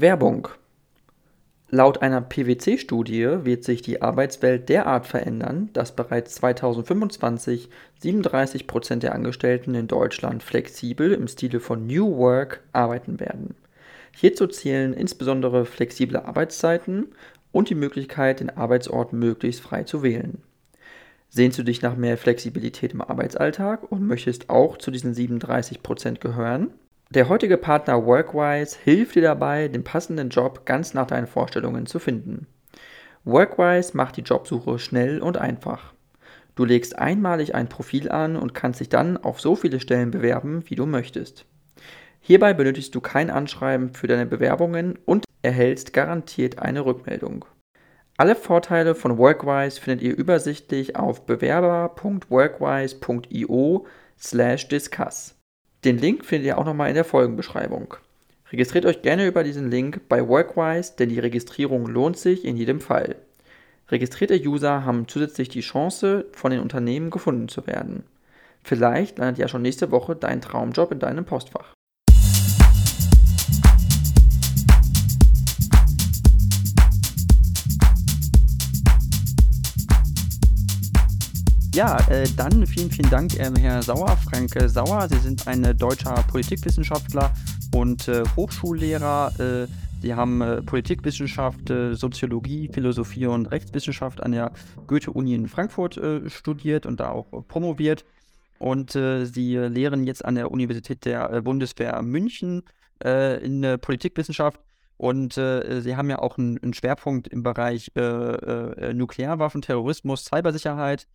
Werbung. Laut einer PwC-Studie wird sich die Arbeitswelt derart verändern, dass bereits 2025 37 Prozent der Angestellten in Deutschland flexibel im Stile von New Work arbeiten werden. Hierzu zählen insbesondere flexible Arbeitszeiten und die Möglichkeit, den Arbeitsort möglichst frei zu wählen. Sehnst du dich nach mehr Flexibilität im Arbeitsalltag und möchtest auch zu diesen 37 Prozent gehören? Der heutige Partner Workwise hilft dir dabei, den passenden Job ganz nach deinen Vorstellungen zu finden. Workwise macht die Jobsuche schnell und einfach. Du legst einmalig ein Profil an und kannst dich dann auf so viele Stellen bewerben, wie du möchtest. Hierbei benötigst du kein Anschreiben für deine Bewerbungen und erhältst garantiert eine Rückmeldung. Alle Vorteile von Workwise findet ihr übersichtlich auf bewerber.workwise.io/discuss. Den Link findet ihr auch nochmal in der Folgenbeschreibung. Registriert euch gerne über diesen Link bei Workwise, denn die Registrierung lohnt sich in jedem Fall. Registrierte User haben zusätzlich die Chance, von den Unternehmen gefunden zu werden. Vielleicht landet ja schon nächste Woche dein Traumjob in deinem Postfach. Ja, äh, dann vielen, vielen Dank, äh, Herr Sauer, Frank äh, Sauer. Sie sind ein äh, deutscher Politikwissenschaftler und äh, Hochschullehrer. Äh, Sie haben Politikwissenschaft, Soziologie, Philosophie und Rechtswissenschaft an der Goethe-Uni in Frankfurt studiert und da auch promoviert. Und Sie lehren jetzt an der Universität der Bundeswehr München in Politikwissenschaft. Und äh, sie haben ja auch einen, einen Schwerpunkt im Bereich äh, äh, Nuklearwaffen, Terrorismus, Cybersicherheit.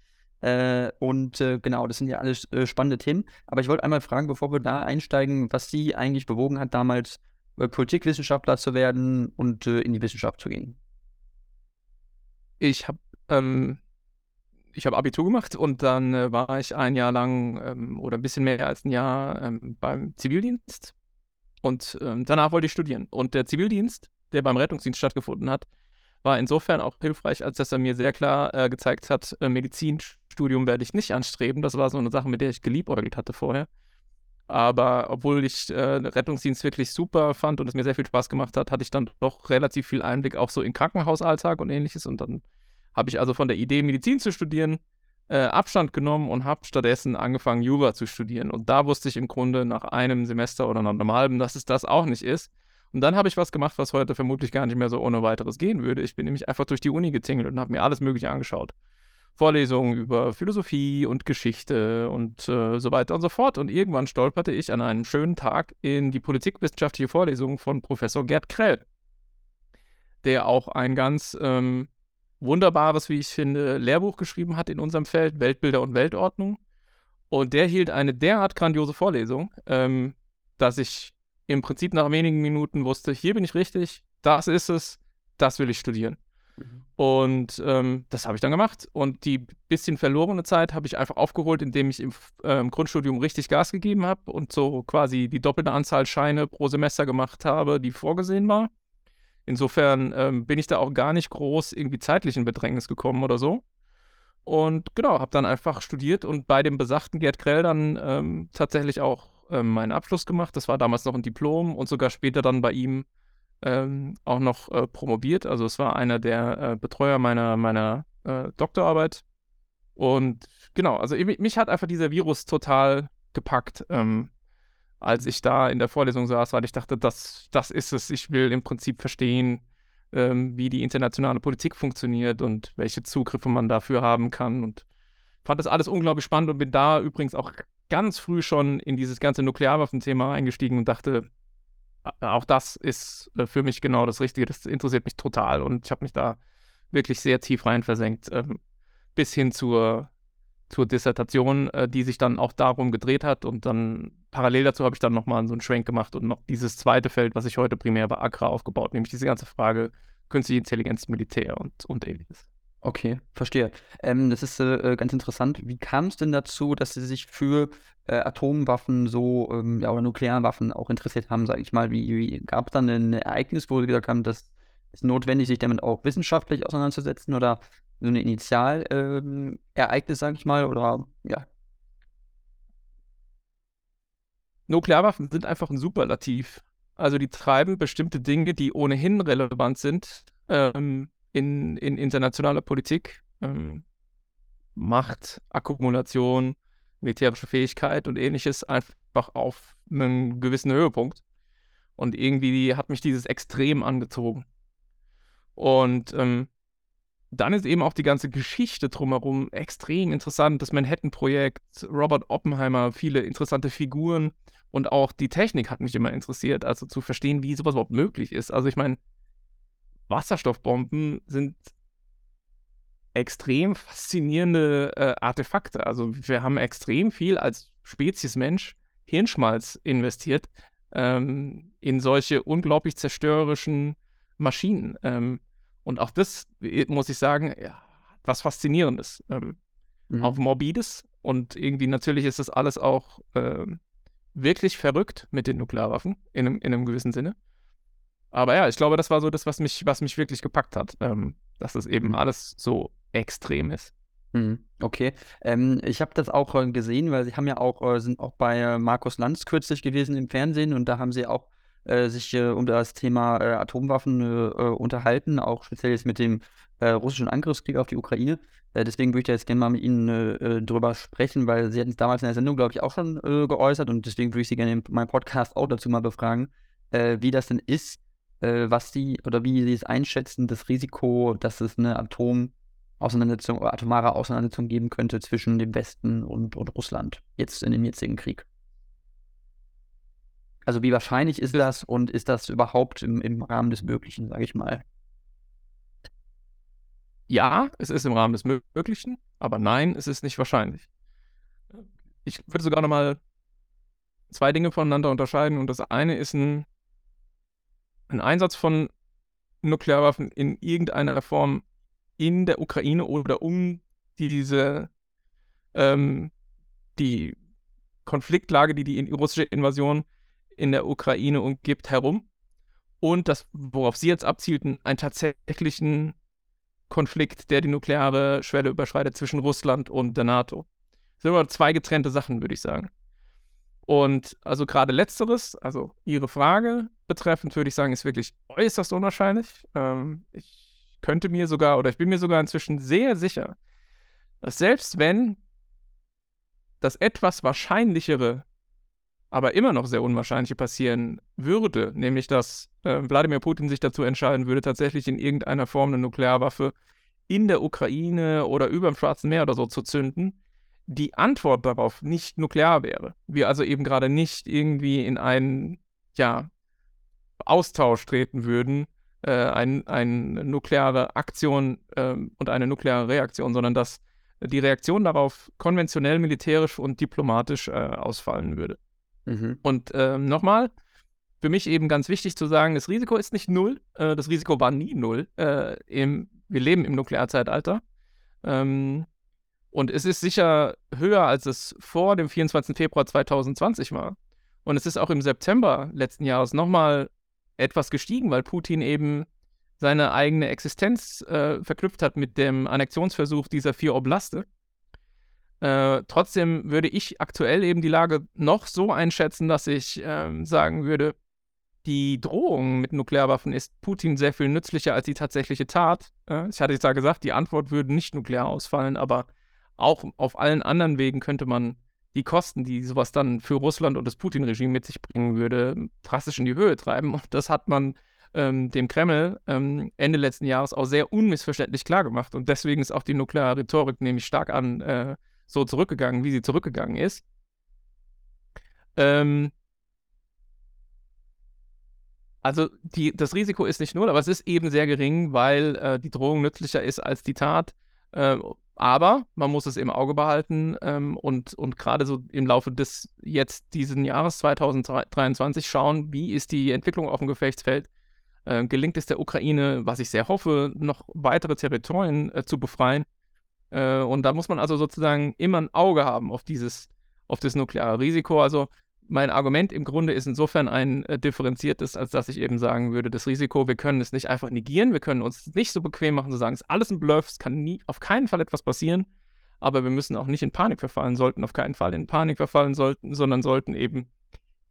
Äh, und äh, genau, das sind ja alles äh, spannende Themen. Aber ich wollte einmal fragen, bevor wir da einsteigen, was Sie eigentlich bewogen hat, damals äh, Politikwissenschaftler zu werden und äh, in die Wissenschaft zu gehen. Ich habe ähm, habe Abitur gemacht und dann äh, war ich ein Jahr lang ähm, oder ein bisschen mehr als ein Jahr ähm, beim Zivildienst. Und ähm, danach wollte ich studieren. Und der Zivildienst, der beim Rettungsdienst stattgefunden hat, war insofern auch hilfreich, als dass er mir sehr klar äh, gezeigt hat, äh, Medizinstudium werde ich nicht anstreben. Das war so eine Sache, mit der ich geliebäugelt hatte vorher. Aber obwohl ich äh, Rettungsdienst wirklich super fand und es mir sehr viel Spaß gemacht hat, hatte ich dann doch relativ viel Einblick auch so in Krankenhausalltag und ähnliches. Und dann habe ich also von der Idee, Medizin zu studieren, äh, Abstand genommen und habe stattdessen angefangen, Jura zu studieren. Und da wusste ich im Grunde nach einem Semester oder nach einem halben, dass es das auch nicht ist. Und dann habe ich was gemacht, was heute vermutlich gar nicht mehr so ohne weiteres gehen würde. Ich bin nämlich einfach durch die Uni getingelt und habe mir alles Mögliche angeschaut. Vorlesungen über Philosophie und Geschichte und äh, so weiter und so fort. Und irgendwann stolperte ich an einem schönen Tag in die politikwissenschaftliche Vorlesung von Professor Gerd Krell, der auch ein ganz ähm, wunderbares, wie ich finde, Lehrbuch geschrieben hat in unserem Feld, Weltbilder und Weltordnung. Und der hielt eine derart grandiose Vorlesung, ähm, dass ich im Prinzip nach wenigen Minuten wusste, hier bin ich richtig, das ist es, das will ich studieren. Mhm. Und ähm, das habe ich dann gemacht. Und die bisschen verlorene Zeit habe ich einfach aufgeholt, indem ich im ähm, Grundstudium richtig Gas gegeben habe und so quasi die doppelte Anzahl Scheine pro Semester gemacht habe, die vorgesehen war. Insofern ähm, bin ich da auch gar nicht groß irgendwie zeitlich in Bedrängnis gekommen oder so. Und genau, habe dann einfach studiert und bei dem besagten Gerd Krell dann ähm, tatsächlich auch ähm, meinen Abschluss gemacht. Das war damals noch ein Diplom und sogar später dann bei ihm ähm, auch noch äh, promoviert. Also es war einer der äh, Betreuer meiner, meiner äh, Doktorarbeit. Und genau, also mich hat einfach dieser Virus total gepackt, ähm, als ich da in der Vorlesung saß, weil ich dachte, das, das ist es. Ich will im Prinzip verstehen, ähm, wie die internationale Politik funktioniert und welche Zugriffe man dafür haben kann. Und fand das alles unglaublich spannend und bin da übrigens auch ganz früh schon in dieses ganze Nuklearwaffenthema eingestiegen und dachte, auch das ist äh, für mich genau das Richtige. Das interessiert mich total und ich habe mich da wirklich sehr tief rein versenkt, ähm, bis hin zur, zur Dissertation, äh, die sich dann auch darum gedreht hat. Und dann parallel dazu habe ich dann nochmal so einen Schwenk gemacht und noch dieses zweite Feld, was ich heute primär bei Agra aufgebaut, nämlich diese ganze Frage künstliche Intelligenz, Militär und, und ähnliches. Okay, verstehe. Ähm, das ist äh, äh, ganz interessant. Wie kam es denn dazu, dass Sie sich für äh, Atomwaffen so ähm, ja, oder Nuklearwaffen auch interessiert haben, sage ich mal? Wie, wie gab es dann ein Ereignis, wo Sie gesagt haben, das ist notwendig, sich damit auch wissenschaftlich auseinanderzusetzen oder so ein Initialereignis, ähm, sage ich mal, oder ja? Nuklearwaffen sind einfach ein Superlativ. Also die treiben bestimmte Dinge, die ohnehin relevant sind ähm, in, in internationaler Politik. Ähm, Macht, Akkumulation, militärische Fähigkeit und ähnliches einfach auf einen gewissen Höhepunkt. Und irgendwie hat mich dieses extrem angezogen. Und ähm, dann ist eben auch die ganze Geschichte drumherum extrem interessant. Das Manhattan-Projekt, Robert Oppenheimer, viele interessante Figuren und auch die Technik hat mich immer interessiert, also zu verstehen, wie sowas überhaupt möglich ist. Also ich meine, Wasserstoffbomben sind extrem faszinierende äh, Artefakte. Also wir haben extrem viel als Spezies Mensch Hirnschmalz investiert ähm, in solche unglaublich zerstörerischen Maschinen. Ähm, und auch das, äh, muss ich sagen, ja, was Faszinierendes. Ähm, mhm. Auch Morbides. Und irgendwie natürlich ist das alles auch ähm, wirklich verrückt mit den Nuklearwaffen, in einem, in einem gewissen Sinne. Aber ja, ich glaube, das war so das, was mich, was mich wirklich gepackt hat, ähm, dass das eben mhm. alles so extrem ist. Mhm, okay. Ähm, ich habe das auch äh, gesehen, weil sie haben ja auch, äh, sind auch bei äh, Markus Lanz kürzlich gewesen im Fernsehen und da haben sie auch äh, sich äh, um das Thema äh, Atomwaffen unterhalten, auch speziell jetzt mit dem russischen Angriffskrieg auf die Ukraine. deswegen würde ich da jetzt gerne mal mit Ihnen drüber sprechen, weil Sie hatten es damals in der Sendung, glaube ich, auch schon geäußert und deswegen würde ich Sie gerne in meinem Podcast auch dazu mal befragen, wie das denn ist, was Sie oder wie Sie es einschätzen, das Risiko, dass es eine Atom- Auseinandersetzung oder atomare Auseinandersetzung geben könnte zwischen dem Westen und, und Russland, jetzt in dem jetzigen Krieg. Also wie wahrscheinlich ist das und ist das überhaupt im, im Rahmen des Möglichen, sage ich mal? Ja, es ist im Rahmen des Möglichen, aber nein, es ist nicht wahrscheinlich. Ich würde sogar nochmal zwei Dinge voneinander unterscheiden und das eine ist ein, ein Einsatz von Nuklearwaffen in irgendeiner Form in der Ukraine oder um diese ähm, die Konfliktlage, die die russische Invasion in der Ukraine umgibt, herum. Und das, worauf Sie jetzt abzielten, einen tatsächlichen Konflikt, der die nukleare Schwelle überschreitet zwischen Russland und der NATO. Das sind aber zwei getrennte Sachen, würde ich sagen. Und also gerade letzteres, also Ihre Frage betreffend, würde ich sagen, ist wirklich äußerst unwahrscheinlich. Ähm, ich könnte mir sogar, oder ich bin mir sogar inzwischen sehr sicher, dass selbst wenn das etwas Wahrscheinlichere, aber immer noch sehr Unwahrscheinliche passieren würde, nämlich dass äh, Wladimir Putin sich dazu entscheiden würde, tatsächlich in irgendeiner Form eine Nuklearwaffe in der Ukraine oder über dem Schwarzen Meer oder so zu zünden, die Antwort darauf nicht nuklear wäre. Wir also eben gerade nicht irgendwie in einen, ja, Austausch treten würden, äh, ein, eine nukleare Aktion äh, und eine nukleare Reaktion, sondern dass die Reaktion darauf konventionell, militärisch und diplomatisch äh, ausfallen würde. Mhm. Und ähm, nochmal, für mich eben ganz wichtig zu sagen, das Risiko ist nicht null. Äh, das Risiko war nie null. Äh, Im, wir leben im Nuklearzeitalter. Ähm, und es ist sicher höher, als es vor dem 24. Februar 2020 war. Und es ist auch im September letzten Jahres nochmal etwas gestiegen, weil Putin eben seine eigene Existenz äh, verknüpft hat mit dem Annexionsversuch dieser vier Oblaste. Äh, trotzdem würde ich aktuell eben die Lage noch so einschätzen, dass ich äh, sagen würde, die Drohung mit Nuklearwaffen ist Putin sehr viel nützlicher als die tatsächliche Tat. Äh, ich hatte jetzt ja gesagt, die Antwort würde nicht nuklear ausfallen, aber auch auf allen anderen Wegen könnte man die Kosten, die sowas dann für Russland und das Putin-Regime mit sich bringen würde, drastisch in die Höhe treiben. Und das hat man ähm, dem Kreml ähm, Ende letzten Jahres auch sehr unmissverständlich klargemacht. Und deswegen ist auch die nukleare Rhetorik nämlich stark an äh, so zurückgegangen, wie sie zurückgegangen ist. Ähm, also die, das Risiko ist nicht null, aber es ist eben sehr gering, weil äh, die Drohung nützlicher ist als die Tat. Äh, aber man muss es im Auge behalten ähm, und, und gerade so im Laufe des jetzt diesen Jahres 2023 schauen, wie ist die Entwicklung auf dem Gefechtsfeld. Äh, gelingt es der Ukraine, was ich sehr hoffe, noch weitere Territorien äh, zu befreien. Äh, und da muss man also sozusagen immer ein Auge haben auf dieses, auf das nukleare Risiko. Also mein Argument im Grunde ist insofern ein äh, differenziertes, als dass ich eben sagen würde, das Risiko, wir können es nicht einfach negieren, wir können uns nicht so bequem machen, zu sagen, es ist alles ein Bluff, es kann nie, auf keinen Fall etwas passieren, aber wir müssen auch nicht in Panik verfallen, sollten auf keinen Fall in Panik verfallen sollten, sondern sollten eben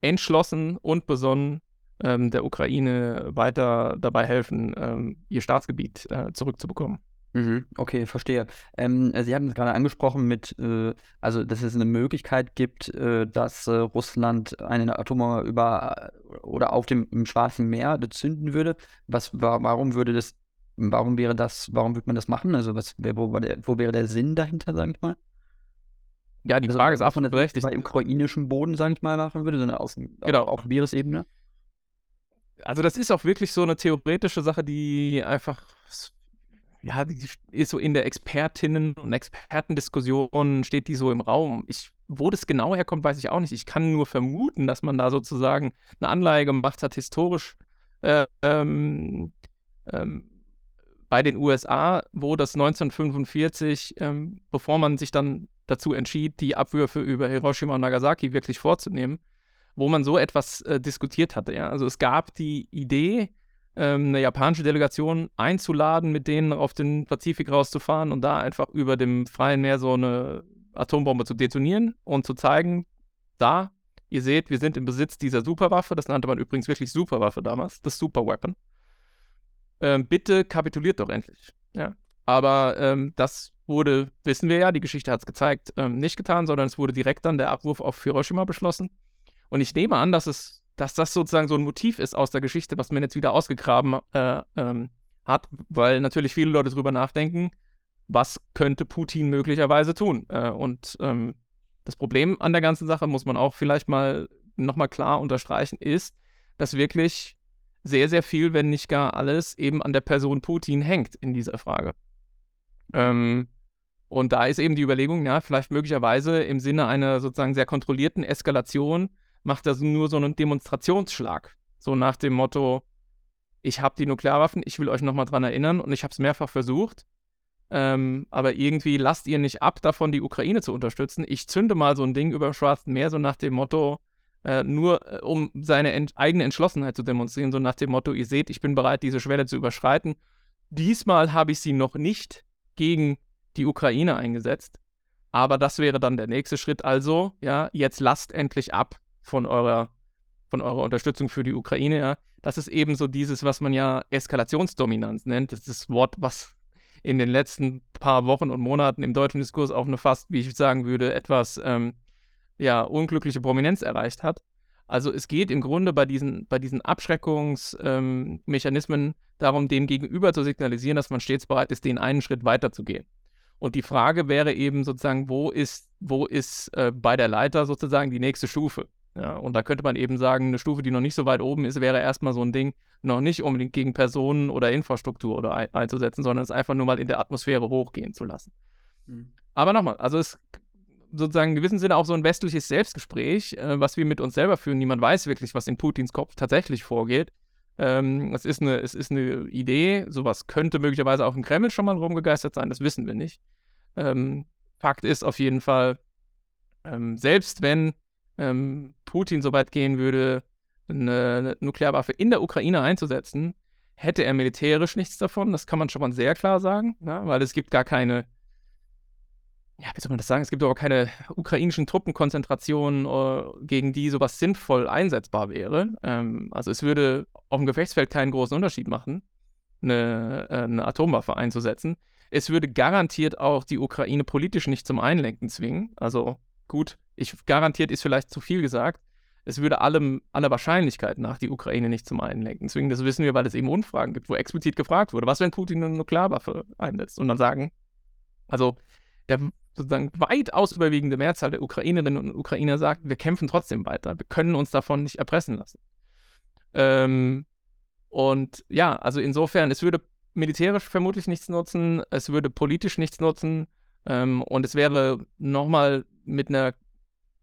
entschlossen und besonnen ähm, der Ukraine weiter dabei helfen, ähm, ihr Staatsgebiet äh, zurückzubekommen. Mhm, okay, verstehe. Ähm, Sie haben es gerade angesprochen mit, äh, also dass es eine Möglichkeit gibt, äh, dass äh, Russland eine Atombombe über oder auf dem im Schwarzen Meer zünden würde. Was, wa warum würde das, warum wäre das, warum würde man das machen? Also was, wo, der, wo wäre der Sinn dahinter, sage ich mal? Ja, die also, Frage ist auch von der berechtigt. Bei ukrainischen Boden, sage ich mal, machen würde, sondern auf, genau. auf Meeresebene. Also das ist auch wirklich so eine theoretische Sache, die einfach ja, die ist so in der Expertinnen- und Expertendiskussion steht die so im Raum. Ich, wo das genau herkommt, weiß ich auch nicht. Ich kann nur vermuten, dass man da sozusagen eine Anleihe gemacht hat, historisch äh, ähm, ähm, bei den USA, wo das 1945, ähm, bevor man sich dann dazu entschied, die Abwürfe über Hiroshima und Nagasaki wirklich vorzunehmen, wo man so etwas äh, diskutiert hatte. Ja? Also es gab die Idee, ähm, eine japanische Delegation einzuladen, mit denen auf den Pazifik rauszufahren und da einfach über dem freien Meer so eine Atombombe zu detonieren und zu zeigen, da, ihr seht, wir sind im Besitz dieser Superwaffe, das nannte man übrigens wirklich Superwaffe damals, das Superweapon. Ähm, bitte kapituliert doch endlich. Ja. Aber ähm, das wurde, wissen wir ja, die Geschichte hat es gezeigt, ähm, nicht getan, sondern es wurde direkt dann der Abwurf auf Hiroshima beschlossen. Und ich nehme an, dass es dass das sozusagen so ein Motiv ist aus der Geschichte, was man jetzt wieder ausgegraben äh, ähm, hat, weil natürlich viele Leute darüber nachdenken, was könnte Putin möglicherweise tun. Äh, und ähm, das Problem an der ganzen Sache, muss man auch vielleicht mal nochmal klar unterstreichen, ist, dass wirklich sehr, sehr viel, wenn nicht gar alles, eben an der Person Putin hängt in dieser Frage. Ähm, und da ist eben die Überlegung, ja, vielleicht möglicherweise im Sinne einer sozusagen sehr kontrollierten Eskalation macht er nur so einen Demonstrationsschlag. So nach dem Motto, ich habe die Nuklearwaffen, ich will euch nochmal dran erinnern und ich habe es mehrfach versucht. Ähm, aber irgendwie lasst ihr nicht ab, davon die Ukraine zu unterstützen. Ich zünde mal so ein Ding über Schwarzen Meer, so nach dem Motto, äh, nur äh, um seine ent eigene Entschlossenheit zu demonstrieren, so nach dem Motto, ihr seht, ich bin bereit, diese Schwelle zu überschreiten. Diesmal habe ich sie noch nicht gegen die Ukraine eingesetzt. Aber das wäre dann der nächste Schritt. Also, ja, jetzt lasst endlich ab von eurer, von eurer Unterstützung für die Ukraine, ja, das ist eben so dieses, was man ja Eskalationsdominanz nennt. Das ist das Wort, was in den letzten paar Wochen und Monaten im deutschen Diskurs auch eine fast, wie ich sagen würde, etwas ähm, ja, unglückliche Prominenz erreicht hat. Also es geht im Grunde bei diesen, bei diesen Abschreckungsmechanismen ähm, darum, dem Gegenüber zu signalisieren, dass man stets bereit ist, den einen Schritt weiter zu gehen. Und die Frage wäre eben sozusagen, wo ist, wo ist äh, bei der Leiter sozusagen die nächste Stufe? Ja, und da könnte man eben sagen, eine Stufe, die noch nicht so weit oben ist, wäre erstmal so ein Ding, noch nicht unbedingt gegen Personen oder Infrastruktur oder ein, einzusetzen, sondern es einfach nur mal in der Atmosphäre hochgehen zu lassen. Mhm. Aber nochmal, also es ist sozusagen in gewissem Sinne auch so ein westliches Selbstgespräch, äh, was wir mit uns selber führen. Niemand weiß wirklich, was in Putins Kopf tatsächlich vorgeht. Ähm, es, ist eine, es ist eine Idee, sowas könnte möglicherweise auch im Kreml schon mal rumgegeistert sein, das wissen wir nicht. Ähm, Fakt ist auf jeden Fall, ähm, selbst wenn ähm, Putin so weit gehen würde, eine Nuklearwaffe in der Ukraine einzusetzen, hätte er militärisch nichts davon. Das kann man schon mal sehr klar sagen, ne? weil es gibt gar keine, ja, wie soll man das sagen, es gibt aber keine ukrainischen Truppenkonzentrationen, uh, gegen die sowas sinnvoll einsetzbar wäre. Ähm, also es würde auf dem Gefechtsfeld keinen großen Unterschied machen, eine, äh, eine Atomwaffe einzusetzen. Es würde garantiert auch die Ukraine politisch nicht zum Einlenken zwingen. Also gut, ich garantiert ist vielleicht zu viel gesagt. Es würde allem, aller Wahrscheinlichkeit nach die Ukraine nicht zum Einlenken zwingen. Das wissen wir, weil es eben Umfragen gibt, wo explizit gefragt wurde, was, wenn Putin eine Nuklearwaffe einsetzt? Und dann sagen, also der sozusagen weitaus überwiegende Mehrzahl der Ukrainerinnen und Ukrainer sagt, wir kämpfen trotzdem weiter. Wir können uns davon nicht erpressen lassen. Ähm, und ja, also insofern, es würde militärisch vermutlich nichts nutzen, es würde politisch nichts nutzen ähm, und es wäre nochmal mit einer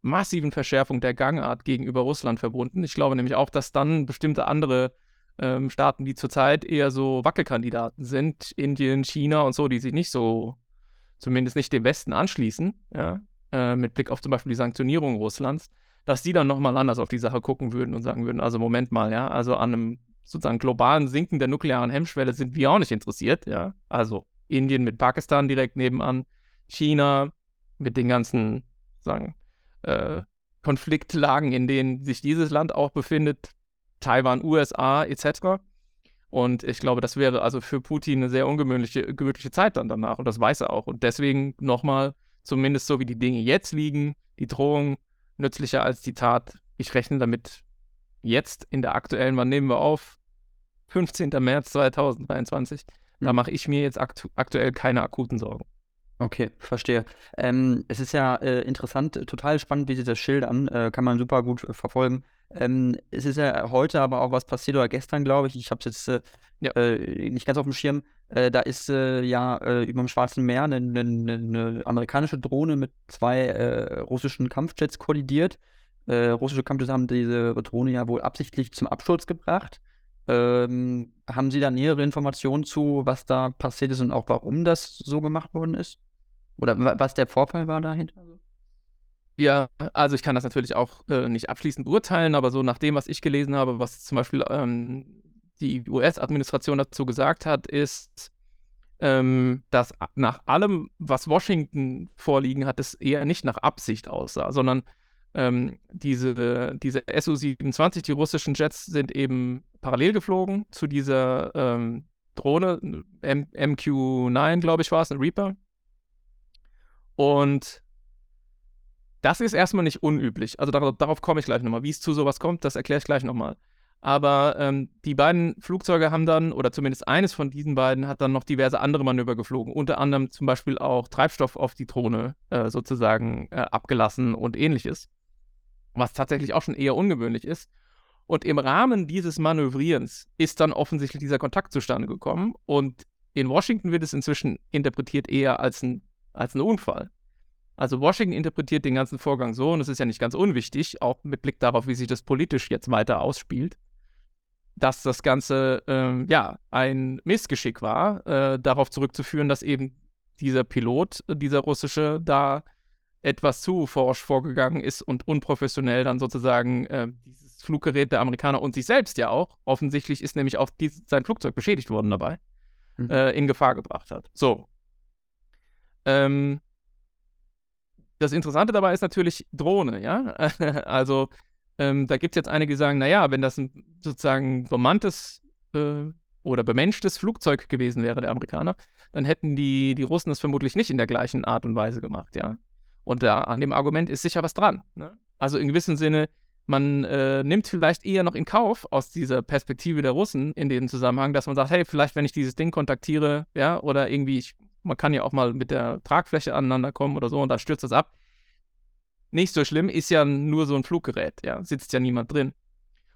massiven Verschärfung der Gangart gegenüber Russland verbunden. Ich glaube nämlich auch, dass dann bestimmte andere ähm, Staaten, die zurzeit eher so Wackelkandidaten sind, Indien, China und so, die sich nicht so, zumindest nicht dem Westen anschließen, ja, äh, mit Blick auf zum Beispiel die Sanktionierung Russlands, dass die dann nochmal anders auf die Sache gucken würden und sagen würden, also Moment mal, ja, also an einem sozusagen globalen Sinken der nuklearen Hemmschwelle sind wir auch nicht interessiert, ja. Also Indien mit Pakistan direkt nebenan, China mit den ganzen, sagen, äh, Konfliktlagen, in denen sich dieses Land auch befindet, Taiwan, USA etc. Und ich glaube, das wäre also für Putin eine sehr ungewöhnliche gewöhnliche Zeit dann danach. Und das weiß er auch. Und deswegen nochmal, zumindest so wie die Dinge jetzt liegen, die Drohung nützlicher als die Tat. Ich rechne damit jetzt in der aktuellen, wann nehmen wir auf? 15. März 2023. Da hm. mache ich mir jetzt aktu aktuell keine akuten Sorgen. Okay, verstehe. Ähm, es ist ja äh, interessant, total spannend, wie Sie das schildern, äh, kann man super gut äh, verfolgen. Ähm, es ist ja heute aber auch was passiert oder gestern, glaube ich. Ich habe es jetzt äh, ja. Äh, nicht ganz auf dem Schirm. Äh, da ist ja über dem Schwarzen Meer eine, eine, eine amerikanische Drohne mit zwei russischen Kampfjets kollidiert. russische Kampfjets haben diese Drohne ja wohl absichtlich zum Absturz gebracht. Ähm, haben Sie da nähere Informationen zu, was da passiert ist und auch warum das so gemacht worden ist? Oder was der Vorfall war dahinter? Ja, also ich kann das natürlich auch äh, nicht abschließend beurteilen, aber so nach dem, was ich gelesen habe, was zum Beispiel ähm, die US-Administration dazu gesagt hat, ist, ähm, dass nach allem, was Washington vorliegen hat, es eher nicht nach Absicht aussah, sondern ähm, diese, diese Su-27, die russischen Jets, sind eben parallel geflogen zu dieser ähm, Drohne, M MQ-9, glaube ich, war es, ein Reaper. Und das ist erstmal nicht unüblich. Also darauf, darauf komme ich gleich nochmal. Wie es zu sowas kommt, das erkläre ich gleich nochmal. Aber ähm, die beiden Flugzeuge haben dann, oder zumindest eines von diesen beiden, hat dann noch diverse andere Manöver geflogen. Unter anderem zum Beispiel auch Treibstoff auf die Drohne äh, sozusagen äh, abgelassen und ähnliches. Was tatsächlich auch schon eher ungewöhnlich ist. Und im Rahmen dieses Manövrierens ist dann offensichtlich dieser Kontakt zustande gekommen. Und in Washington wird es inzwischen interpretiert eher als ein, als ein Unfall. Also Washington interpretiert den ganzen Vorgang so, und es ist ja nicht ganz unwichtig, auch mit Blick darauf, wie sich das politisch jetzt weiter ausspielt, dass das Ganze ähm, ja ein Missgeschick war, äh, darauf zurückzuführen, dass eben dieser Pilot, dieser russische, da etwas zu forsch vorgegangen ist und unprofessionell dann sozusagen äh, dieses Fluggerät der Amerikaner und sich selbst ja auch, offensichtlich ist nämlich auch dies, sein Flugzeug beschädigt worden dabei, mhm. äh, in Gefahr gebracht hat. So. Ähm, das Interessante dabei ist natürlich Drohne, ja. also ähm, da gibt es jetzt einige, die sagen, naja, wenn das ein sozusagen bemanntes äh, oder bemenschtes Flugzeug gewesen wäre, der Amerikaner, dann hätten die, die Russen das vermutlich nicht in der gleichen Art und Weise gemacht, ja. Und da an dem Argument ist sicher was dran. Ne? Also in gewissem Sinne, man äh, nimmt vielleicht eher noch in Kauf aus dieser Perspektive der Russen in dem Zusammenhang, dass man sagt, hey, vielleicht wenn ich dieses Ding kontaktiere, ja, oder irgendwie ich man kann ja auch mal mit der Tragfläche aneinander kommen oder so und dann stürzt das ab. Nicht so schlimm, ist ja nur so ein Fluggerät, ja, sitzt ja niemand drin.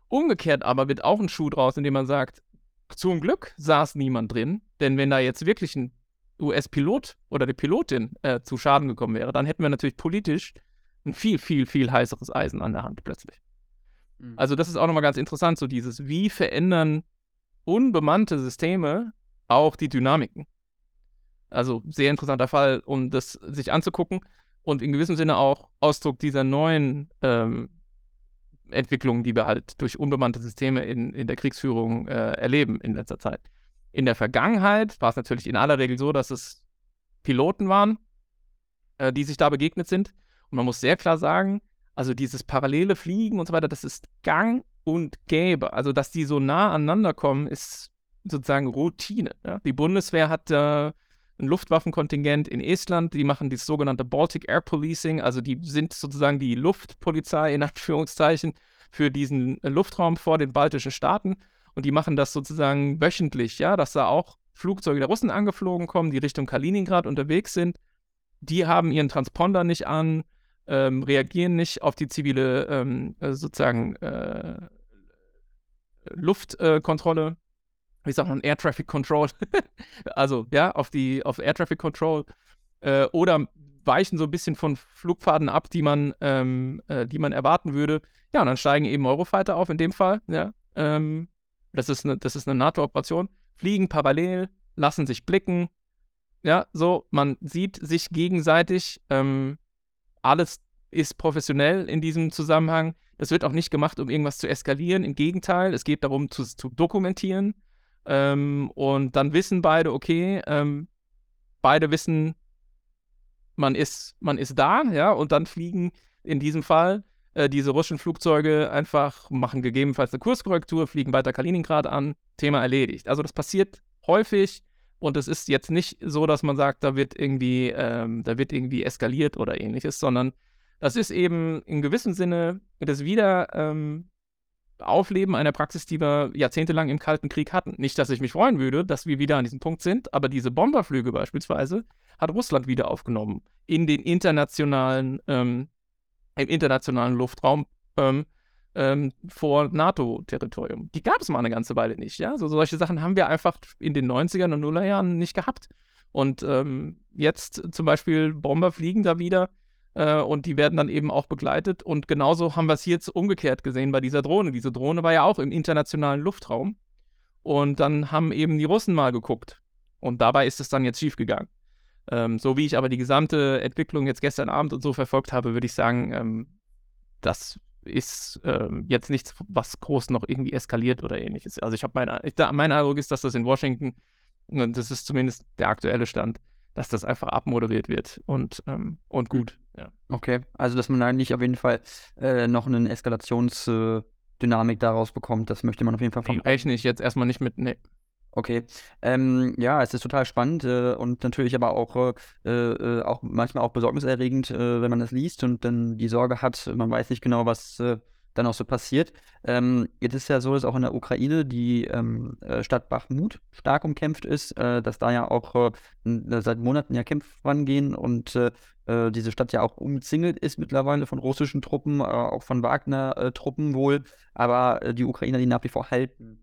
Umgekehrt aber wird auch ein Schuh draus, indem man sagt, zum Glück saß niemand drin, denn wenn da jetzt wirklich ein US-Pilot oder die Pilotin äh, zu Schaden gekommen wäre, dann hätten wir natürlich politisch ein viel, viel, viel heißeres Eisen an der Hand plötzlich. Mhm. Also das ist auch nochmal ganz interessant, so dieses, wie verändern unbemannte Systeme auch die Dynamiken. Also sehr interessanter Fall, um das sich anzugucken und in gewissem Sinne auch Ausdruck dieser neuen ähm, Entwicklungen, die wir halt durch unbemannte Systeme in, in der Kriegsführung äh, erleben in letzter Zeit. In der Vergangenheit war es natürlich in aller Regel so, dass es Piloten waren, äh, die sich da begegnet sind. Und man muss sehr klar sagen, also dieses parallele Fliegen und so weiter, das ist gang und gäbe. Also, dass die so nah aneinander kommen, ist sozusagen Routine. Ja? Die Bundeswehr hat äh, ein Luftwaffenkontingent in Estland, die machen das sogenannte Baltic Air Policing, also die sind sozusagen die Luftpolizei in Anführungszeichen für diesen äh, Luftraum vor den baltischen Staaten und die machen das sozusagen wöchentlich, ja, dass da auch Flugzeuge der Russen angeflogen kommen, die Richtung Kaliningrad unterwegs sind. Die haben ihren Transponder nicht an, ähm, reagieren nicht auf die zivile ähm, äh, sozusagen äh, Luftkontrolle wie sagt man, Air Traffic Control, also ja, auf die, auf Air Traffic Control äh, oder weichen so ein bisschen von Flugpfaden ab, die man, ähm, äh, die man erwarten würde. Ja, und dann steigen eben Eurofighter auf in dem Fall, ja. Ähm, das ist eine, das ist eine NATO-Operation. Fliegen parallel, lassen sich blicken. Ja, so, man sieht sich gegenseitig. Ähm, alles ist professionell in diesem Zusammenhang. Das wird auch nicht gemacht, um irgendwas zu eskalieren. Im Gegenteil, es geht darum, zu, zu dokumentieren. Ähm, und dann wissen beide, okay, ähm, beide wissen, man ist, man ist da, ja, und dann fliegen in diesem Fall äh, diese russischen Flugzeuge einfach machen gegebenenfalls eine Kurskorrektur, fliegen weiter Kaliningrad an, Thema erledigt. Also das passiert häufig und es ist jetzt nicht so, dass man sagt, da wird irgendwie, ähm, da wird irgendwie eskaliert oder ähnliches, sondern das ist eben in gewissem Sinne das Wieder ähm, Aufleben einer Praxis, die wir jahrzehntelang im Kalten Krieg hatten. Nicht, dass ich mich freuen würde, dass wir wieder an diesem Punkt sind, aber diese Bomberflüge beispielsweise hat Russland wieder aufgenommen in den internationalen, ähm, im internationalen Luftraum ähm, ähm, vor NATO-Territorium. Die gab es mal eine ganze Weile nicht. Ja? So, solche Sachen haben wir einfach in den 90er und Nullerjahren nicht gehabt. Und ähm, jetzt zum Beispiel Bomber fliegen da wieder äh, und die werden dann eben auch begleitet. Und genauso haben wir es jetzt umgekehrt gesehen bei dieser Drohne. Diese Drohne war ja auch im internationalen Luftraum. Und dann haben eben die Russen mal geguckt. Und dabei ist es dann jetzt schiefgegangen. Ähm, so wie ich aber die gesamte Entwicklung jetzt gestern Abend und so verfolgt habe, würde ich sagen, ähm, das ist ähm, jetzt nichts, was groß noch irgendwie eskaliert oder ähnliches. Also ich habe mein, mein Eindruck ist, dass das in Washington, das ist zumindest der aktuelle Stand, dass das einfach abmoderiert wird und, ähm, und gut. Ja. Okay, also dass man eigentlich auf jeden Fall äh, noch eine Eskalationsdynamik äh, daraus bekommt, das möchte man auf jeden Fall vermeiden. Rechne ich jetzt erstmal nicht mit, nee. Okay. Ähm, ja, es ist total spannend äh, und natürlich aber auch, äh, äh, auch manchmal auch besorgniserregend, äh, wenn man das liest und dann die Sorge hat, man weiß nicht genau, was dann auch so passiert. Ähm, jetzt ist ja so, dass auch in der Ukraine die ähm, äh, Stadt Bachmut stark umkämpft ist, dass da ja auch seit Monaten ja Kämpfe rangehen und diese Stadt ja auch umzingelt ist mittlerweile von russischen Truppen, auch von Wagner-Truppen wohl, aber die Ukrainer die nach wie vor halten.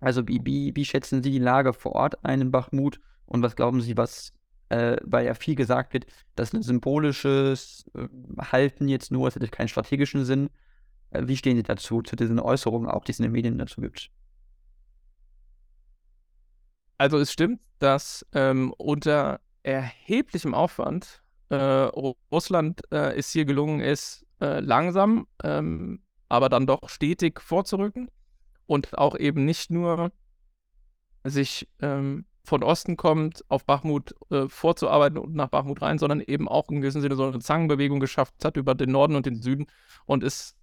Also wie, wie, wie schätzen Sie die Lage vor Ort ein in Bachmut und was glauben Sie, was, äh, weil ja viel gesagt wird, dass ein symbolisches äh, Halten jetzt nur, es hätte keinen strategischen Sinn. Äh, wie stehen Sie dazu, zu diesen Äußerungen, auch die es in den Medien dazu gibt? Also es stimmt, dass ähm, unter erheblichem Aufwand äh, Russland äh, es hier gelungen ist, äh, langsam, ähm, aber dann doch stetig vorzurücken und auch eben nicht nur sich ähm, von Osten kommt, auf Bachmut äh, vorzuarbeiten und nach Bachmut rein, sondern eben auch in gewissem Sinne so eine Zangenbewegung geschafft hat über den Norden und den Süden und ist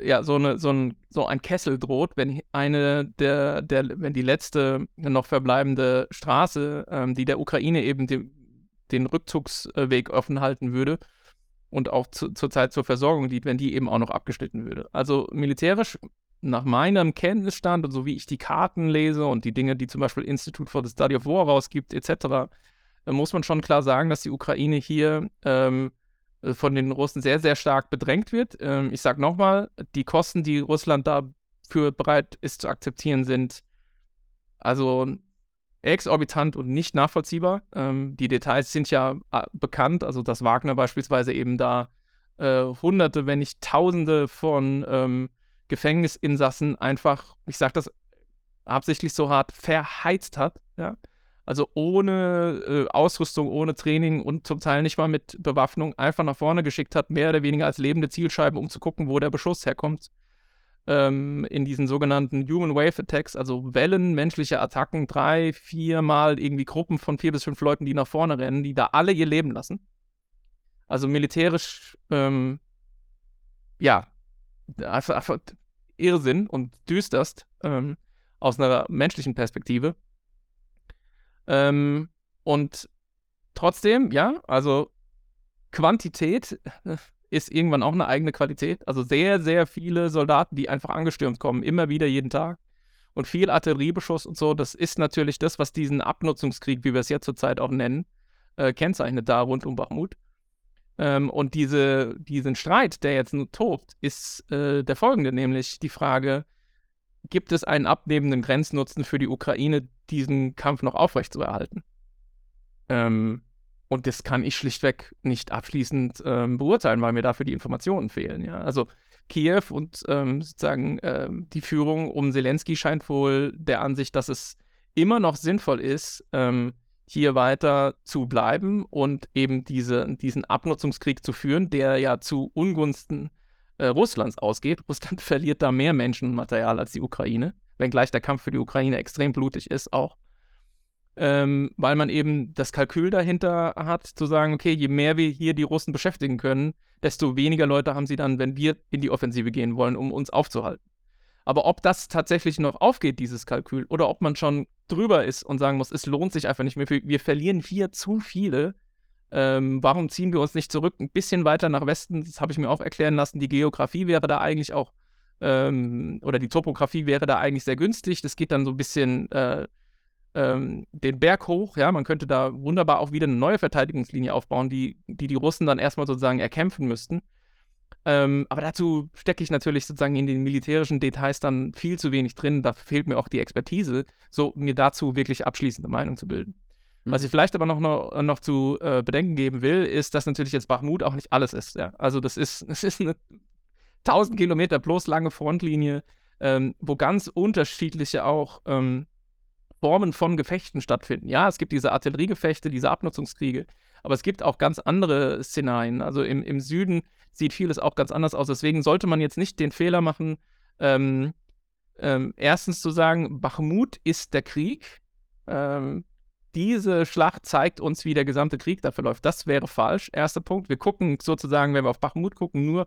ja so, eine, so, ein, so ein Kessel droht, wenn eine der, der, wenn die letzte noch verbleibende Straße, ähm, die der Ukraine eben die, den Rückzugsweg offen halten würde und auch zu, zur Zeit zur Versorgung dient, wenn die eben auch noch abgeschnitten würde. Also militärisch nach meinem Kenntnisstand und so wie ich die Karten lese und die Dinge, die zum Beispiel Institute for the Study of War rausgibt, etc., äh, muss man schon klar sagen, dass die Ukraine hier ähm, äh, von den Russen sehr, sehr stark bedrängt wird. Ähm, ich sage nochmal, die Kosten, die Russland dafür bereit ist zu akzeptieren, sind also exorbitant und nicht nachvollziehbar. Ähm, die Details sind ja äh, bekannt, also dass Wagner beispielsweise eben da äh, Hunderte, wenn nicht Tausende von ähm, Gefängnisinsassen einfach, ich sage das absichtlich so hart, verheizt hat. Ja? Also ohne äh, Ausrüstung, ohne Training und zum Teil nicht mal mit Bewaffnung einfach nach vorne geschickt hat, mehr oder weniger als lebende Zielscheiben, um zu gucken, wo der Beschuss herkommt. Ähm, in diesen sogenannten Human Wave Attacks, also Wellen menschlicher Attacken, drei, viermal irgendwie Gruppen von vier bis fünf Leuten, die nach vorne rennen, die da alle ihr Leben lassen. Also militärisch, ähm, ja, einfach, einfach Irrsinn und düsterst ähm, aus einer menschlichen Perspektive. Ähm, und trotzdem, ja, also Quantität ist irgendwann auch eine eigene Qualität. Also sehr, sehr viele Soldaten, die einfach angestürmt kommen, immer wieder jeden Tag. Und viel Artilleriebeschuss und so, das ist natürlich das, was diesen Abnutzungskrieg, wie wir es jetzt zurzeit auch nennen, äh, kennzeichnet da rund um Bachmut. Ähm, und diese, diesen Streit, der jetzt nur tobt, ist äh, der folgende, nämlich die Frage, gibt es einen abnehmenden Grenznutzen für die Ukraine, diesen Kampf noch aufrechtzuerhalten? Ähm, und das kann ich schlichtweg nicht abschließend ähm, beurteilen, weil mir dafür die Informationen fehlen. Ja? Also Kiew und ähm, sozusagen ähm, die Führung um Zelensky scheint wohl der Ansicht, dass es immer noch sinnvoll ist, ähm, hier weiter zu bleiben und eben diese, diesen Abnutzungskrieg zu führen, der ja zu Ungunsten äh, Russlands ausgeht. Russland verliert da mehr Menschen und Material als die Ukraine, wenngleich der Kampf für die Ukraine extrem blutig ist auch. Ähm, weil man eben das Kalkül dahinter hat, zu sagen, okay, je mehr wir hier die Russen beschäftigen können, desto weniger Leute haben sie dann, wenn wir in die Offensive gehen wollen, um uns aufzuhalten. Aber ob das tatsächlich noch aufgeht, dieses Kalkül, oder ob man schon drüber ist und sagen muss, es lohnt sich einfach nicht mehr, wir verlieren hier zu viele. Ähm, warum ziehen wir uns nicht zurück ein bisschen weiter nach Westen? Das habe ich mir auch erklären lassen. Die Geografie wäre da eigentlich auch, ähm, oder die Topografie wäre da eigentlich sehr günstig. Das geht dann so ein bisschen äh, ähm, den Berg hoch. Ja, man könnte da wunderbar auch wieder eine neue Verteidigungslinie aufbauen, die die, die Russen dann erstmal sozusagen erkämpfen müssten. Ähm, aber dazu stecke ich natürlich sozusagen in den militärischen Details dann viel zu wenig drin. Da fehlt mir auch die Expertise, so mir dazu wirklich abschließende Meinung zu bilden. Mhm. Was ich vielleicht aber noch, noch, noch zu äh, bedenken geben will, ist, dass natürlich jetzt Bachmut auch nicht alles ist. Ja? Also das ist, das ist eine 1000 Kilometer bloß lange Frontlinie, ähm, wo ganz unterschiedliche auch ähm, Formen von Gefechten stattfinden. Ja, es gibt diese Artilleriegefechte, diese Abnutzungskriege, aber es gibt auch ganz andere Szenarien. Also im, im Süden sieht vieles auch ganz anders aus. Deswegen sollte man jetzt nicht den Fehler machen, ähm, ähm, erstens zu sagen, Bachmut ist der Krieg. Ähm, diese Schlacht zeigt uns, wie der gesamte Krieg da verläuft. Das wäre falsch. Erster Punkt. Wir gucken sozusagen, wenn wir auf Bachmut gucken, nur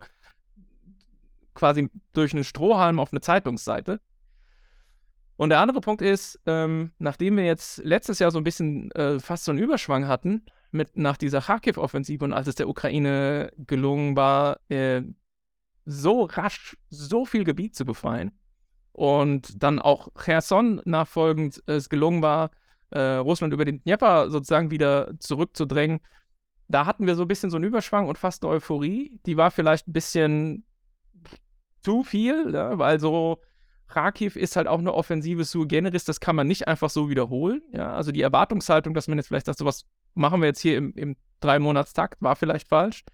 quasi durch einen Strohhalm auf eine Zeitungsseite. Und der andere Punkt ist, ähm, nachdem wir jetzt letztes Jahr so ein bisschen äh, fast so einen Überschwang hatten, mit, nach dieser Kharkiv-Offensive und als es der Ukraine gelungen war, äh, so rasch so viel Gebiet zu befreien und dann auch Cherson nachfolgend es gelungen war, äh, Russland über den Dnieper sozusagen wieder zurückzudrängen, da hatten wir so ein bisschen so einen Überschwang und fast eine Euphorie. Die war vielleicht ein bisschen zu viel, ja, weil so Kharkiv ist halt auch eine Offensive sui generis, das kann man nicht einfach so wiederholen. Ja? Also die Erwartungshaltung, dass man jetzt vielleicht sagt, sowas machen wir jetzt hier im, im Drei-Monats-Takt, war vielleicht falsch.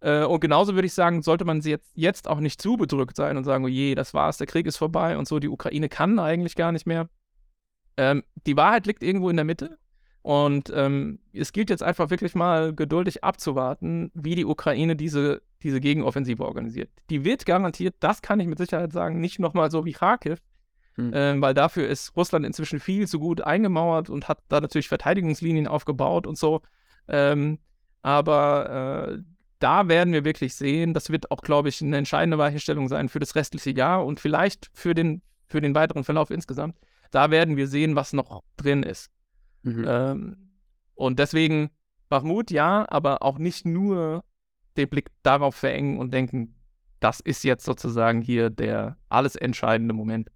Äh, und genauso würde ich sagen, sollte man sie jetzt, jetzt auch nicht zu bedrückt sein und sagen, oh je, das war's, der Krieg ist vorbei und so, die Ukraine kann eigentlich gar nicht mehr. Ähm, die Wahrheit liegt irgendwo in der Mitte. Und ähm, es gilt jetzt einfach wirklich mal geduldig abzuwarten, wie die Ukraine diese, diese Gegenoffensive organisiert. Die wird garantiert, das kann ich mit Sicherheit sagen, nicht nochmal so wie Kharkiv, hm. äh, weil dafür ist Russland inzwischen viel zu gut eingemauert und hat da natürlich Verteidigungslinien aufgebaut und so. Ähm, aber äh, da werden wir wirklich sehen, das wird auch, glaube ich, eine entscheidende Weichenstellung sein für das restliche Jahr und vielleicht für den, für den weiteren Verlauf insgesamt. Da werden wir sehen, was noch drin ist. Mhm. Ähm, und deswegen Mahmoud ja, aber auch nicht nur den Blick darauf verengen und denken, das ist jetzt sozusagen hier der alles entscheidende Moment.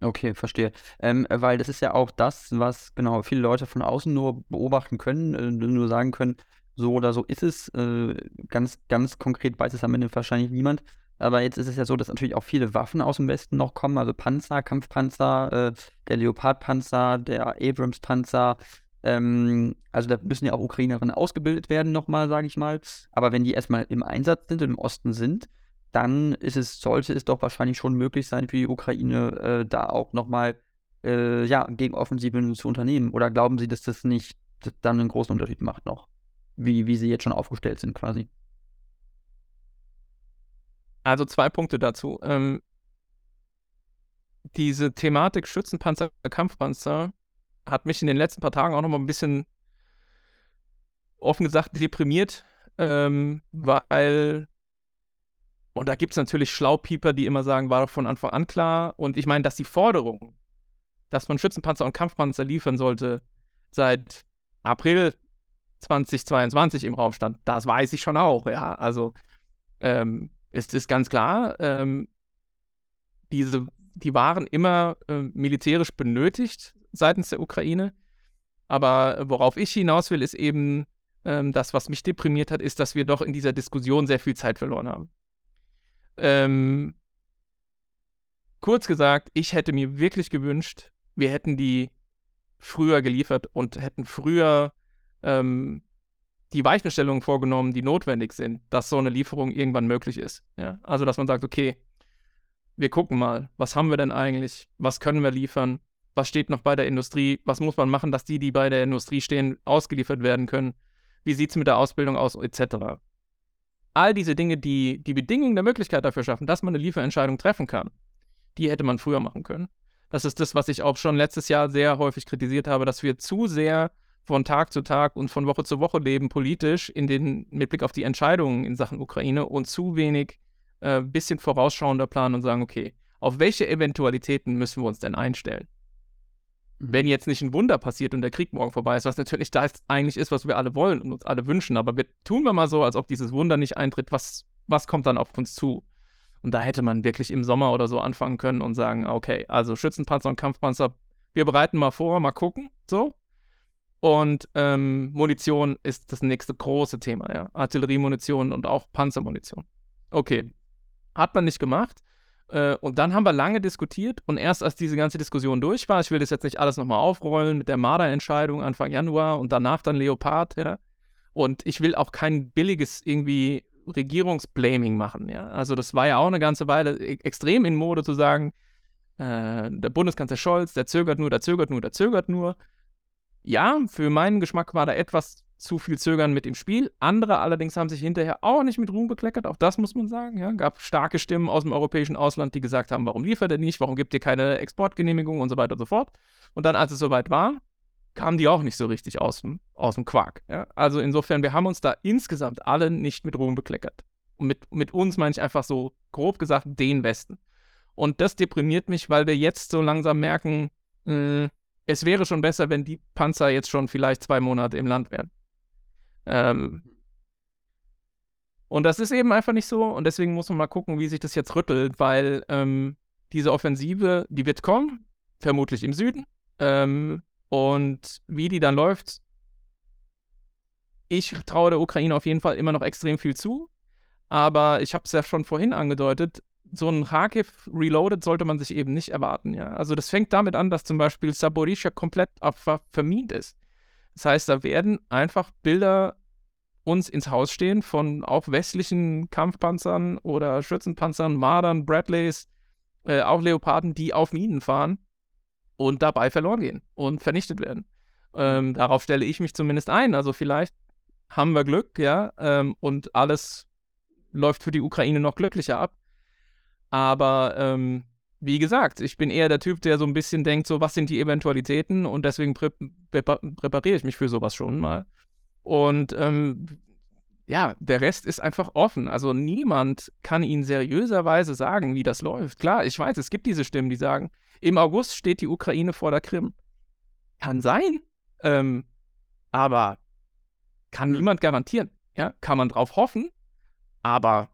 Okay, verstehe. Ähm, weil das ist ja auch das, was genau viele Leute von außen nur beobachten können, äh, nur sagen können, so oder so ist es. Äh, ganz, ganz konkret weiß es am Ende wahrscheinlich niemand. Aber jetzt ist es ja so, dass natürlich auch viele Waffen aus dem Westen noch kommen, also Panzer, Kampfpanzer, äh, der Leopardpanzer, der Abrams-Panzer. Ähm, also da müssen ja auch Ukrainerinnen ausgebildet werden, nochmal, sage ich mal. Aber wenn die erstmal im Einsatz sind und im Osten sind, dann ist es, sollte es doch wahrscheinlich schon möglich sein für die Ukraine, äh, da auch nochmal äh, ja, Gegenoffensiven zu unternehmen. Oder glauben Sie, dass das nicht dann einen großen Unterschied macht noch? Wie, wie sie jetzt schon aufgestellt sind, quasi. Also zwei Punkte dazu. Ähm, diese Thematik Schützenpanzer, Kampfpanzer hat mich in den letzten paar Tagen auch noch mal ein bisschen offen gesagt deprimiert, ähm, weil und da gibt es natürlich Schlaupieper, die immer sagen, war doch von Anfang an klar. Und ich meine, dass die Forderung, dass man Schützenpanzer und Kampfpanzer liefern sollte, seit April 2022 im Raum stand, das weiß ich schon auch, ja. Also ähm, es ist ganz klar, ähm, diese, die waren immer äh, militärisch benötigt seitens der Ukraine. Aber worauf ich hinaus will, ist eben ähm, das, was mich deprimiert hat, ist, dass wir doch in dieser Diskussion sehr viel Zeit verloren haben. Ähm, kurz gesagt, ich hätte mir wirklich gewünscht, wir hätten die früher geliefert und hätten früher ähm, die Weichenstellungen vorgenommen, die notwendig sind, dass so eine Lieferung irgendwann möglich ist. Ja? Also, dass man sagt, okay, wir gucken mal, was haben wir denn eigentlich, was können wir liefern, was steht noch bei der Industrie, was muss man machen, dass die, die bei der Industrie stehen, ausgeliefert werden können, wie sieht es mit der Ausbildung aus, etc. All diese Dinge, die die Bedingungen der Möglichkeit dafür schaffen, dass man eine Lieferentscheidung treffen kann, die hätte man früher machen können. Das ist das, was ich auch schon letztes Jahr sehr häufig kritisiert habe, dass wir zu sehr von Tag zu Tag und von Woche zu Woche leben, politisch, in den, mit Blick auf die Entscheidungen in Sachen Ukraine und zu wenig äh, bisschen vorausschauender planen und sagen, okay, auf welche Eventualitäten müssen wir uns denn einstellen? Mhm. Wenn jetzt nicht ein Wunder passiert und der Krieg morgen vorbei ist, was natürlich das eigentlich ist, was wir alle wollen und uns alle wünschen, aber wir tun wir mal so, als ob dieses Wunder nicht eintritt, was, was kommt dann auf uns zu? Und da hätte man wirklich im Sommer oder so anfangen können und sagen, okay, also Schützenpanzer und Kampfpanzer, wir bereiten mal vor, mal gucken, so. Und ähm, Munition ist das nächste große Thema, ja. Artilleriemunition und auch Panzermunition. Okay. Hat man nicht gemacht. Äh, und dann haben wir lange diskutiert und erst als diese ganze Diskussion durch war, ich will das jetzt nicht alles nochmal aufrollen mit der Marder-Entscheidung Anfang Januar und danach dann Leopard, ja. Und ich will auch kein billiges irgendwie Regierungsblaming machen, ja. Also das war ja auch eine ganze Weile e-, extrem in Mode zu sagen, äh, der Bundeskanzler Scholz, der zögert nur, der zögert nur, der zögert nur. Ja, für meinen Geschmack war da etwas zu viel Zögern mit im Spiel. Andere allerdings haben sich hinterher auch nicht mit Ruhm bekleckert, auch das muss man sagen. Ja, gab starke Stimmen aus dem europäischen Ausland, die gesagt haben, warum liefert er nicht, warum gibt ihr keine Exportgenehmigung und so weiter und so fort. Und dann, als es soweit war, kamen die auch nicht so richtig aus dem, aus dem Quark. Ja? Also insofern, wir haben uns da insgesamt alle nicht mit Ruhm bekleckert. Und mit, mit uns meine ich einfach so, grob gesagt, den Westen. Und das deprimiert mich, weil wir jetzt so langsam merken, mh, äh, es wäre schon besser, wenn die Panzer jetzt schon vielleicht zwei Monate im Land wären. Ähm, und das ist eben einfach nicht so. Und deswegen muss man mal gucken, wie sich das jetzt rüttelt, weil ähm, diese Offensive, die wird kommen, vermutlich im Süden. Ähm, und wie die dann läuft, ich traue der Ukraine auf jeden Fall immer noch extrem viel zu. Aber ich habe es ja schon vorhin angedeutet, so ein Kharkiv Reloaded sollte man sich eben nicht erwarten. Ja? Also das fängt damit an, dass zum Beispiel Saborischa komplett vermint ist. Das heißt, da werden einfach Bilder uns ins Haus stehen von auch westlichen Kampfpanzern oder Schützenpanzern, Mardern, Bradleys, äh, auch Leoparden, die auf Minen fahren und dabei verloren gehen und vernichtet werden. Ähm, darauf stelle ich mich zumindest ein. Also vielleicht haben wir Glück, ja, ähm, und alles läuft für die Ukraine noch glücklicher ab. Aber ähm, wie gesagt, ich bin eher der Typ, der so ein bisschen denkt, so was sind die Eventualitäten und deswegen prä prä präpariere ich mich für sowas schon mal. Und ähm, ja, der Rest ist einfach offen. Also niemand kann Ihnen seriöserweise sagen, wie das läuft. Klar, ich weiß, es gibt diese Stimmen, die sagen, im August steht die Ukraine vor der Krim. Kann sein, ähm, aber kann niemand garantieren. Ja, kann man drauf hoffen, aber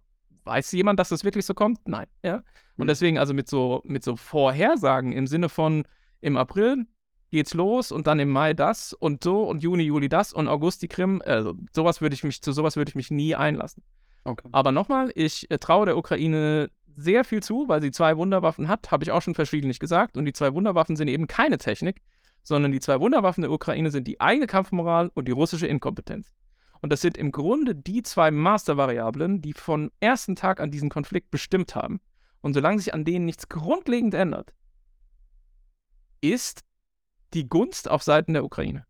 weiß jemand, dass das wirklich so kommt? Nein. Ja? Und mhm. deswegen also mit so, mit so Vorhersagen im Sinne von im April geht's los und dann im Mai das und so und Juni, Juli das und August die Krim. Also sowas würde ich mich, zu sowas würde ich mich nie einlassen. Okay. Aber nochmal, ich äh, traue der Ukraine sehr viel zu, weil sie zwei Wunderwaffen hat, habe ich auch schon verschiedentlich gesagt. Und die zwei Wunderwaffen sind eben keine Technik, sondern die zwei Wunderwaffen der Ukraine sind die eigene Kampfmoral und die russische Inkompetenz. Und das sind im Grunde die zwei Mastervariablen, die von ersten Tag an diesen Konflikt bestimmt haben. Und solange sich an denen nichts grundlegend ändert, ist die Gunst auf Seiten der Ukraine.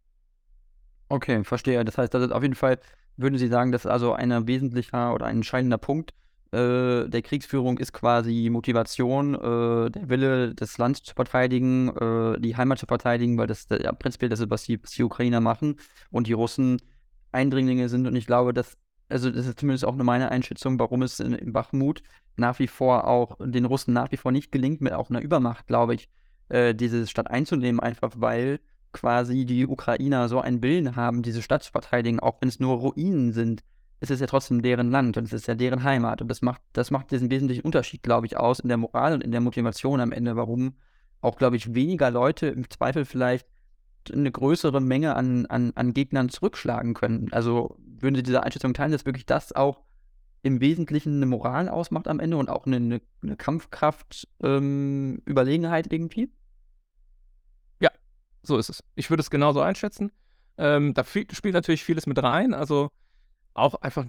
Okay, verstehe. Das heißt, das ist auf jeden Fall, würden Sie sagen, das ist also ein wesentlicher oder ein entscheidender Punkt äh, der Kriegsführung ist quasi Motivation, äh, der Wille, das Land zu verteidigen, äh, die Heimat zu verteidigen, weil das ja, prinzipiell das ist, was die, was die Ukrainer machen und die Russen Eindringlinge sind. Und ich glaube, dass, also das ist zumindest auch meine Einschätzung, warum es in, in Bachmut nach wie vor auch den Russen nach wie vor nicht gelingt, mit auch einer Übermacht, glaube ich, äh, diese Stadt einzunehmen, einfach weil quasi die Ukrainer so einen Willen haben, diese Stadt zu verteidigen, auch wenn es nur Ruinen sind. Es ist ja trotzdem deren Land und es ist ja deren Heimat. Und das macht, das macht diesen wesentlichen Unterschied, glaube ich, aus in der Moral und in der Motivation am Ende, warum auch, glaube ich, weniger Leute im Zweifel vielleicht eine größere Menge an, an, an Gegnern zurückschlagen können. Also würden Sie diese Einschätzung teilen, dass wirklich das auch im Wesentlichen eine Moral ausmacht am Ende und auch eine, eine, eine Kampfkraft-Überlegenheit ähm, irgendwie? Ja, so ist es. Ich würde es genauso einschätzen. Ähm, da spielt natürlich vieles mit rein. Also auch einfach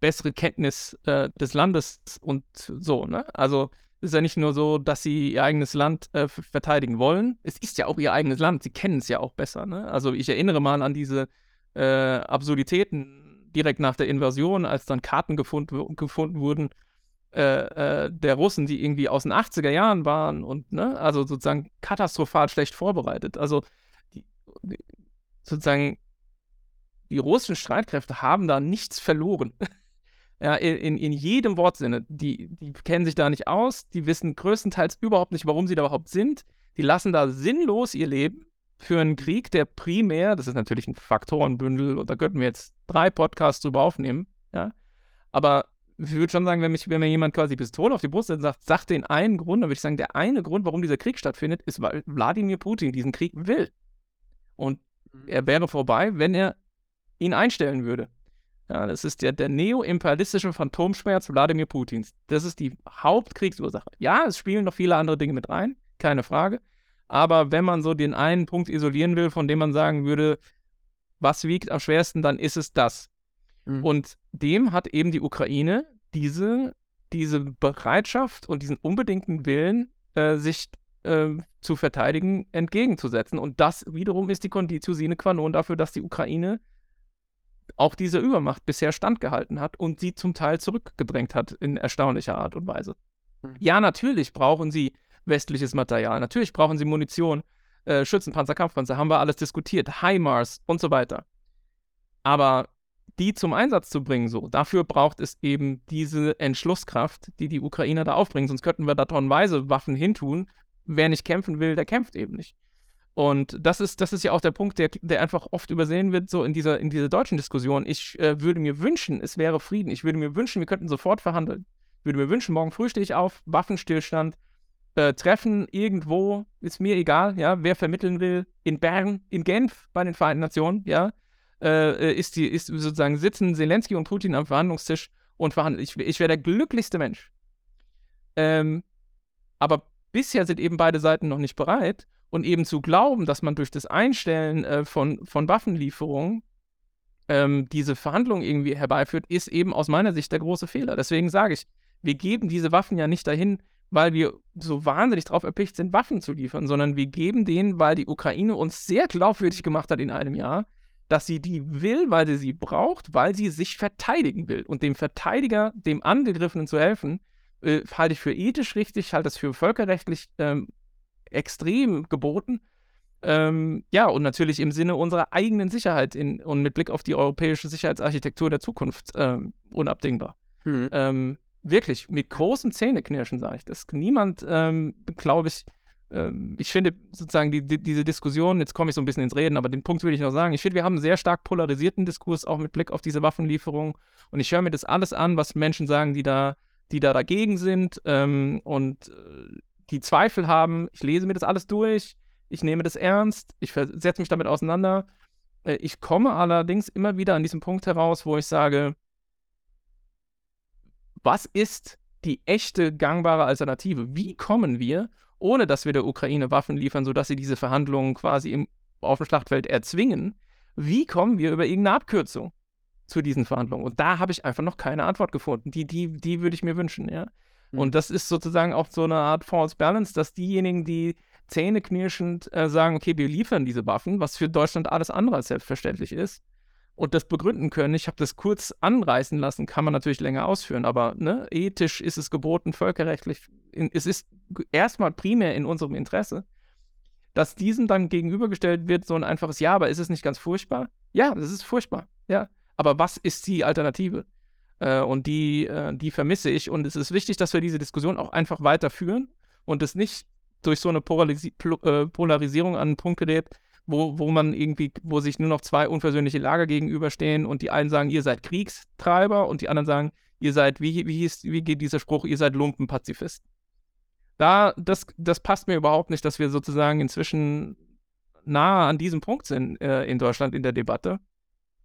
bessere Kenntnis äh, des Landes und so. Ne? Also ist ja nicht nur so, dass sie ihr eigenes Land äh, verteidigen wollen. Es ist ja auch ihr eigenes Land. Sie kennen es ja auch besser. Ne? Also ich erinnere mal an diese äh, Absurditäten direkt nach der Invasion, als dann Karten gefund, gefunden wurden äh, äh der Russen, die irgendwie aus den 80er Jahren waren und ne, also sozusagen katastrophal schlecht vorbereitet. Also die, sozusagen, die russischen Streitkräfte haben da nichts verloren. ja, in, in jedem Wortsinne. Die, die kennen sich da nicht aus, die wissen größtenteils überhaupt nicht, warum sie da überhaupt sind. Die lassen da sinnlos ihr Leben für einen Krieg, der primär, das ist natürlich ein Faktorenbündel, und da könnten wir jetzt drei Podcasts drüber aufnehmen, ja. Aber ich würde schon sagen, wenn, mich, wenn mir jemand quasi Pistole auf die Brust setzt und sagt, sagt den einen Grund, dann würde ich sagen, der eine Grund, warum dieser Krieg stattfindet, ist, weil Wladimir Putin diesen Krieg will. Und mhm. er wäre vorbei, wenn er ihn einstellen würde. Ja, das ist der, der neo-imperialistische Phantomschmerz Wladimir Putins. Das ist die Hauptkriegsursache. Ja, es spielen noch viele andere Dinge mit rein, keine Frage. Aber wenn man so den einen Punkt isolieren will, von dem man sagen würde, was wiegt am schwersten, dann ist es das. Mhm. Und dem hat eben die Ukraine diese, diese Bereitschaft und diesen unbedingten Willen, äh, sich äh, zu verteidigen, entgegenzusetzen. Und das wiederum ist die Conditio sine qua non dafür, dass die Ukraine auch diese Übermacht bisher standgehalten hat und sie zum Teil zurückgedrängt hat in erstaunlicher Art und Weise. Mhm. Ja, natürlich brauchen sie westliches Material, natürlich brauchen sie Munition, äh, Schützenpanzer, Kampfpanzer, haben wir alles diskutiert, HIMARS und so weiter. Aber die zum Einsatz zu bringen, so. Dafür braucht es eben diese Entschlusskraft, die die Ukrainer da aufbringen. Sonst könnten wir da tonnenweise Waffen hintun. Wer nicht kämpfen will, der kämpft eben nicht. Und das ist, das ist ja auch der Punkt, der, der einfach oft übersehen wird, so in dieser, in dieser deutschen Diskussion. Ich äh, würde mir wünschen, es wäre Frieden. Ich würde mir wünschen, wir könnten sofort verhandeln. Ich würde mir wünschen, morgen früh stehe ich auf, Waffenstillstand, äh, Treffen irgendwo, ist mir egal, ja, wer vermitteln will, in Bern, in Genf bei den Vereinten Nationen, ja, äh, ist, die, ist sozusagen sitzen Zelensky und Putin am Verhandlungstisch und verhandeln. Ich, ich wäre der glücklichste Mensch. Ähm, aber bisher sind eben beide Seiten noch nicht bereit und eben zu glauben, dass man durch das Einstellen äh, von, von Waffenlieferungen ähm, diese Verhandlungen irgendwie herbeiführt, ist eben aus meiner Sicht der große Fehler. Deswegen sage ich, wir geben diese Waffen ja nicht dahin, weil wir so wahnsinnig darauf erpicht sind, Waffen zu liefern, sondern wir geben denen, weil die Ukraine uns sehr glaubwürdig gemacht hat in einem Jahr, dass sie die will, weil sie sie braucht, weil sie sich verteidigen will. Und dem Verteidiger, dem Angegriffenen zu helfen, äh, halte ich für ethisch richtig, halte das für völkerrechtlich ähm, extrem geboten. Ähm, ja, und natürlich im Sinne unserer eigenen Sicherheit in, und mit Blick auf die europäische Sicherheitsarchitektur der Zukunft ähm, unabdingbar. Mhm. Ähm, wirklich, mit großem Zähneknirschen sage ich das. Niemand, ähm, glaube ich, ähm, ich finde sozusagen die, die, diese Diskussion, jetzt komme ich so ein bisschen ins Reden, aber den Punkt will ich noch sagen. Ich finde, wir haben einen sehr stark polarisierten Diskurs, auch mit Blick auf diese Waffenlieferung. Und ich höre mir das alles an, was Menschen sagen, die da, die da dagegen sind ähm, und äh, die Zweifel haben. Ich lese mir das alles durch, ich nehme das ernst, ich setze mich damit auseinander. Äh, ich komme allerdings immer wieder an diesem Punkt heraus, wo ich sage, was ist die echte gangbare Alternative? Wie kommen wir ohne dass wir der Ukraine Waffen liefern, sodass sie diese Verhandlungen quasi im, auf dem Schlachtfeld erzwingen, wie kommen wir über irgendeine Abkürzung zu diesen Verhandlungen? Und da habe ich einfach noch keine Antwort gefunden. Die, die, die würde ich mir wünschen, ja. Mhm. Und das ist sozusagen auch so eine Art False Balance, dass diejenigen, die zähneknirschend äh, sagen, okay, wir liefern diese Waffen, was für Deutschland alles andere als selbstverständlich ist, und das begründen können. Ich habe das kurz anreißen lassen, kann man natürlich länger ausführen, aber ne, ethisch ist es geboten, völkerrechtlich, in, es ist erstmal primär in unserem Interesse, dass diesem dann gegenübergestellt wird, so ein einfaches Ja, aber ist es nicht ganz furchtbar? Ja, das ist furchtbar, ja. Aber was ist die Alternative? Äh, und die, äh, die vermisse ich. Und es ist wichtig, dass wir diese Diskussion auch einfach weiterführen und es nicht durch so eine Polarisi äh, Polarisierung an einen Punkt gerät, wo, wo man irgendwie, wo sich nur noch zwei unversöhnliche Lager gegenüberstehen und die einen sagen, ihr seid Kriegstreiber und die anderen sagen, ihr seid, wie, wie, hieß, wie geht dieser Spruch, ihr seid Lumpenpazifisten. Da, das, das passt mir überhaupt nicht, dass wir sozusagen inzwischen nahe an diesem Punkt sind äh, in Deutschland in der Debatte.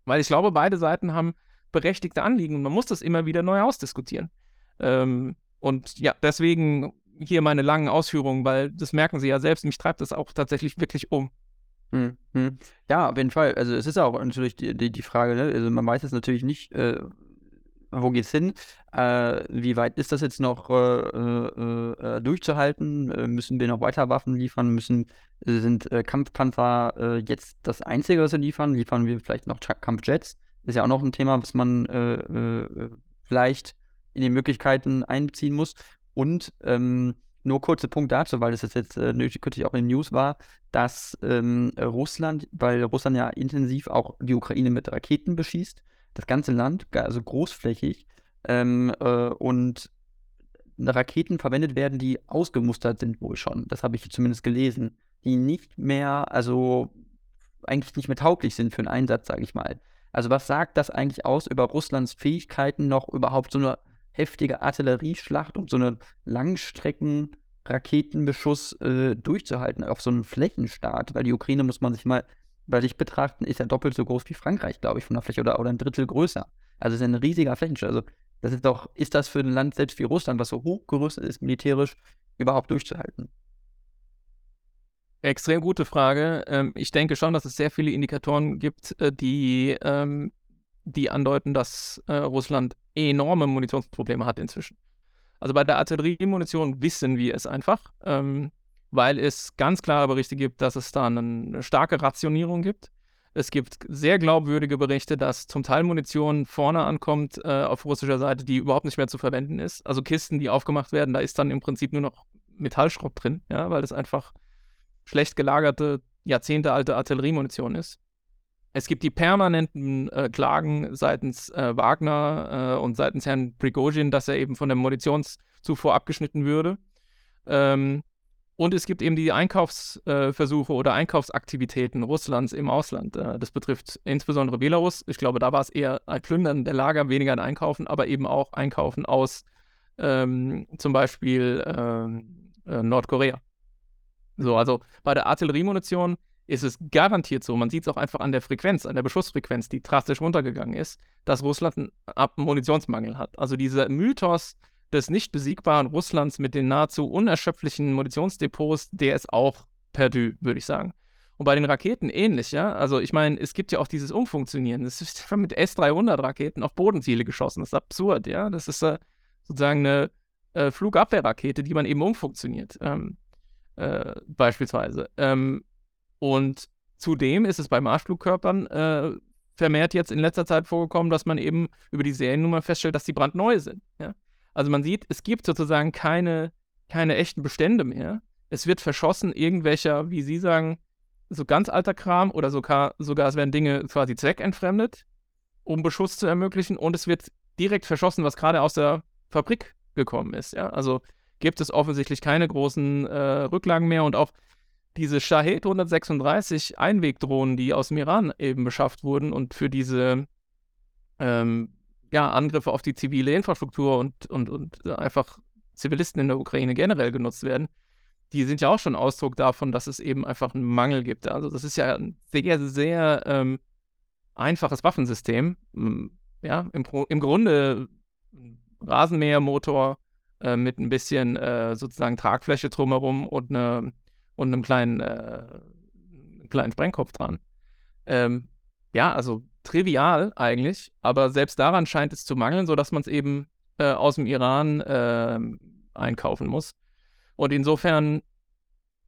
Weil ich glaube, beide Seiten haben berechtigte Anliegen und man muss das immer wieder neu ausdiskutieren. Ähm, und ja, deswegen hier meine langen Ausführungen, weil das merken Sie ja selbst, mich treibt das auch tatsächlich wirklich um. Mhm. Ja, auf jeden Fall. Also es ist auch natürlich die, die, die Frage, ne? Also man weiß jetzt natürlich nicht, äh, wo geht's hin? Äh, wie weit ist das jetzt noch äh, äh, äh durchzuhalten? Äh, müssen wir noch weiter Waffen liefern? Müssen, sind Kampfpanzer jetzt das Einzige, was wir liefern? Liefern wir vielleicht noch Kampfjets? Ist ja auch noch ein Thema, was man vielleicht in die Möglichkeiten einbeziehen muss. Und ähm, nur kurze Punkt dazu, weil das jetzt äh, kürzlich auch in den News war, dass ähm, Russland, weil Russland ja intensiv auch die Ukraine mit Raketen beschießt, das ganze Land, also großflächig, ähm, äh, und Raketen verwendet werden, die ausgemustert sind wohl schon. Das habe ich zumindest gelesen. Die nicht mehr, also eigentlich nicht mehr tauglich sind für einen Einsatz, sage ich mal. Also was sagt das eigentlich aus über Russlands Fähigkeiten, noch überhaupt so eine heftige Artillerieschlacht und so eine Langstrecken-Raketenbeschuss äh, durchzuhalten auf so einen Flächenstaat? Weil die Ukraine, muss man sich mal bei sich betrachten, ist ja doppelt so groß wie Frankreich, glaube ich, von der Fläche oder, oder ein Drittel größer. Also es ist ein riesiger Flächenstaat. Also das ist doch, ist das für ein Land selbst wie Russland, was so hochgerüstet ist, militärisch, überhaupt durchzuhalten? Extrem gute Frage. Ähm, ich denke schon, dass es sehr viele Indikatoren gibt, äh, die, ähm, die andeuten, dass äh, Russland enorme Munitionsprobleme hat inzwischen. Also bei der Artilleriemunition wissen wir es einfach, ähm, weil es ganz klare Berichte gibt, dass es da eine starke Rationierung gibt. Es gibt sehr glaubwürdige Berichte, dass zum Teil Munition vorne ankommt äh, auf russischer Seite, die überhaupt nicht mehr zu verwenden ist. Also Kisten, die aufgemacht werden, da ist dann im Prinzip nur noch Metallschrott drin, ja, weil das einfach schlecht gelagerte, jahrzehntealte Artilleriemunition ist. Es gibt die permanenten äh, Klagen seitens äh, Wagner äh, und seitens Herrn Prigozhin, dass er eben von der Munitionszufuhr abgeschnitten würde. Ähm, und es gibt eben die Einkaufsversuche oder Einkaufsaktivitäten Russlands im Ausland. Äh, das betrifft insbesondere Belarus. Ich glaube, da war es eher ein Plündern der Lager, weniger ein Einkaufen, aber eben auch Einkaufen aus ähm, zum Beispiel ähm, äh, Nordkorea. So, also bei der Artilleriemunition ist es garantiert so, man sieht es auch einfach an der Frequenz, an der Beschussfrequenz, die drastisch runtergegangen ist, dass Russland einen Munitionsmangel hat. Also dieser Mythos, des nicht besiegbaren Russlands mit den nahezu unerschöpflichen Munitionsdepots, der ist auch perdu, würde ich sagen. Und bei den Raketen ähnlich, ja. Also ich meine, es gibt ja auch dieses Umfunktionieren. Es ist mit S-300-Raketen auf Bodenziele geschossen. Das ist absurd, ja. Das ist äh, sozusagen eine äh, Flugabwehrrakete, die man eben umfunktioniert, ähm, äh, beispielsweise. Ähm, und zudem ist es bei Marschflugkörpern äh, vermehrt jetzt in letzter Zeit vorgekommen, dass man eben über die Seriennummer feststellt, dass die brandneu sind. Ja? Also man sieht, es gibt sozusagen keine, keine echten Bestände mehr. Es wird verschossen irgendwelcher, wie Sie sagen, so ganz alter Kram oder sogar, sogar es werden Dinge quasi zweckentfremdet, um Beschuss zu ermöglichen und es wird direkt verschossen, was gerade aus der Fabrik gekommen ist. Ja? Also gibt es offensichtlich keine großen äh, Rücklagen mehr und auch diese Shahed 136 Einwegdrohnen, die aus dem Iran eben beschafft wurden und für diese ähm, ja, Angriffe auf die zivile Infrastruktur und, und, und einfach Zivilisten in der Ukraine generell genutzt werden, die sind ja auch schon Ausdruck davon, dass es eben einfach einen Mangel gibt. Also das ist ja ein sehr, sehr ähm, einfaches Waffensystem. Ja, im, im Grunde Rasenmähermotor äh, mit ein bisschen äh, sozusagen Tragfläche drumherum und, eine, und einem kleinen, äh, kleinen Sprengkopf dran. Ähm, ja, also trivial eigentlich, aber selbst daran scheint es zu mangeln, sodass man es eben äh, aus dem Iran äh, einkaufen muss. Und insofern,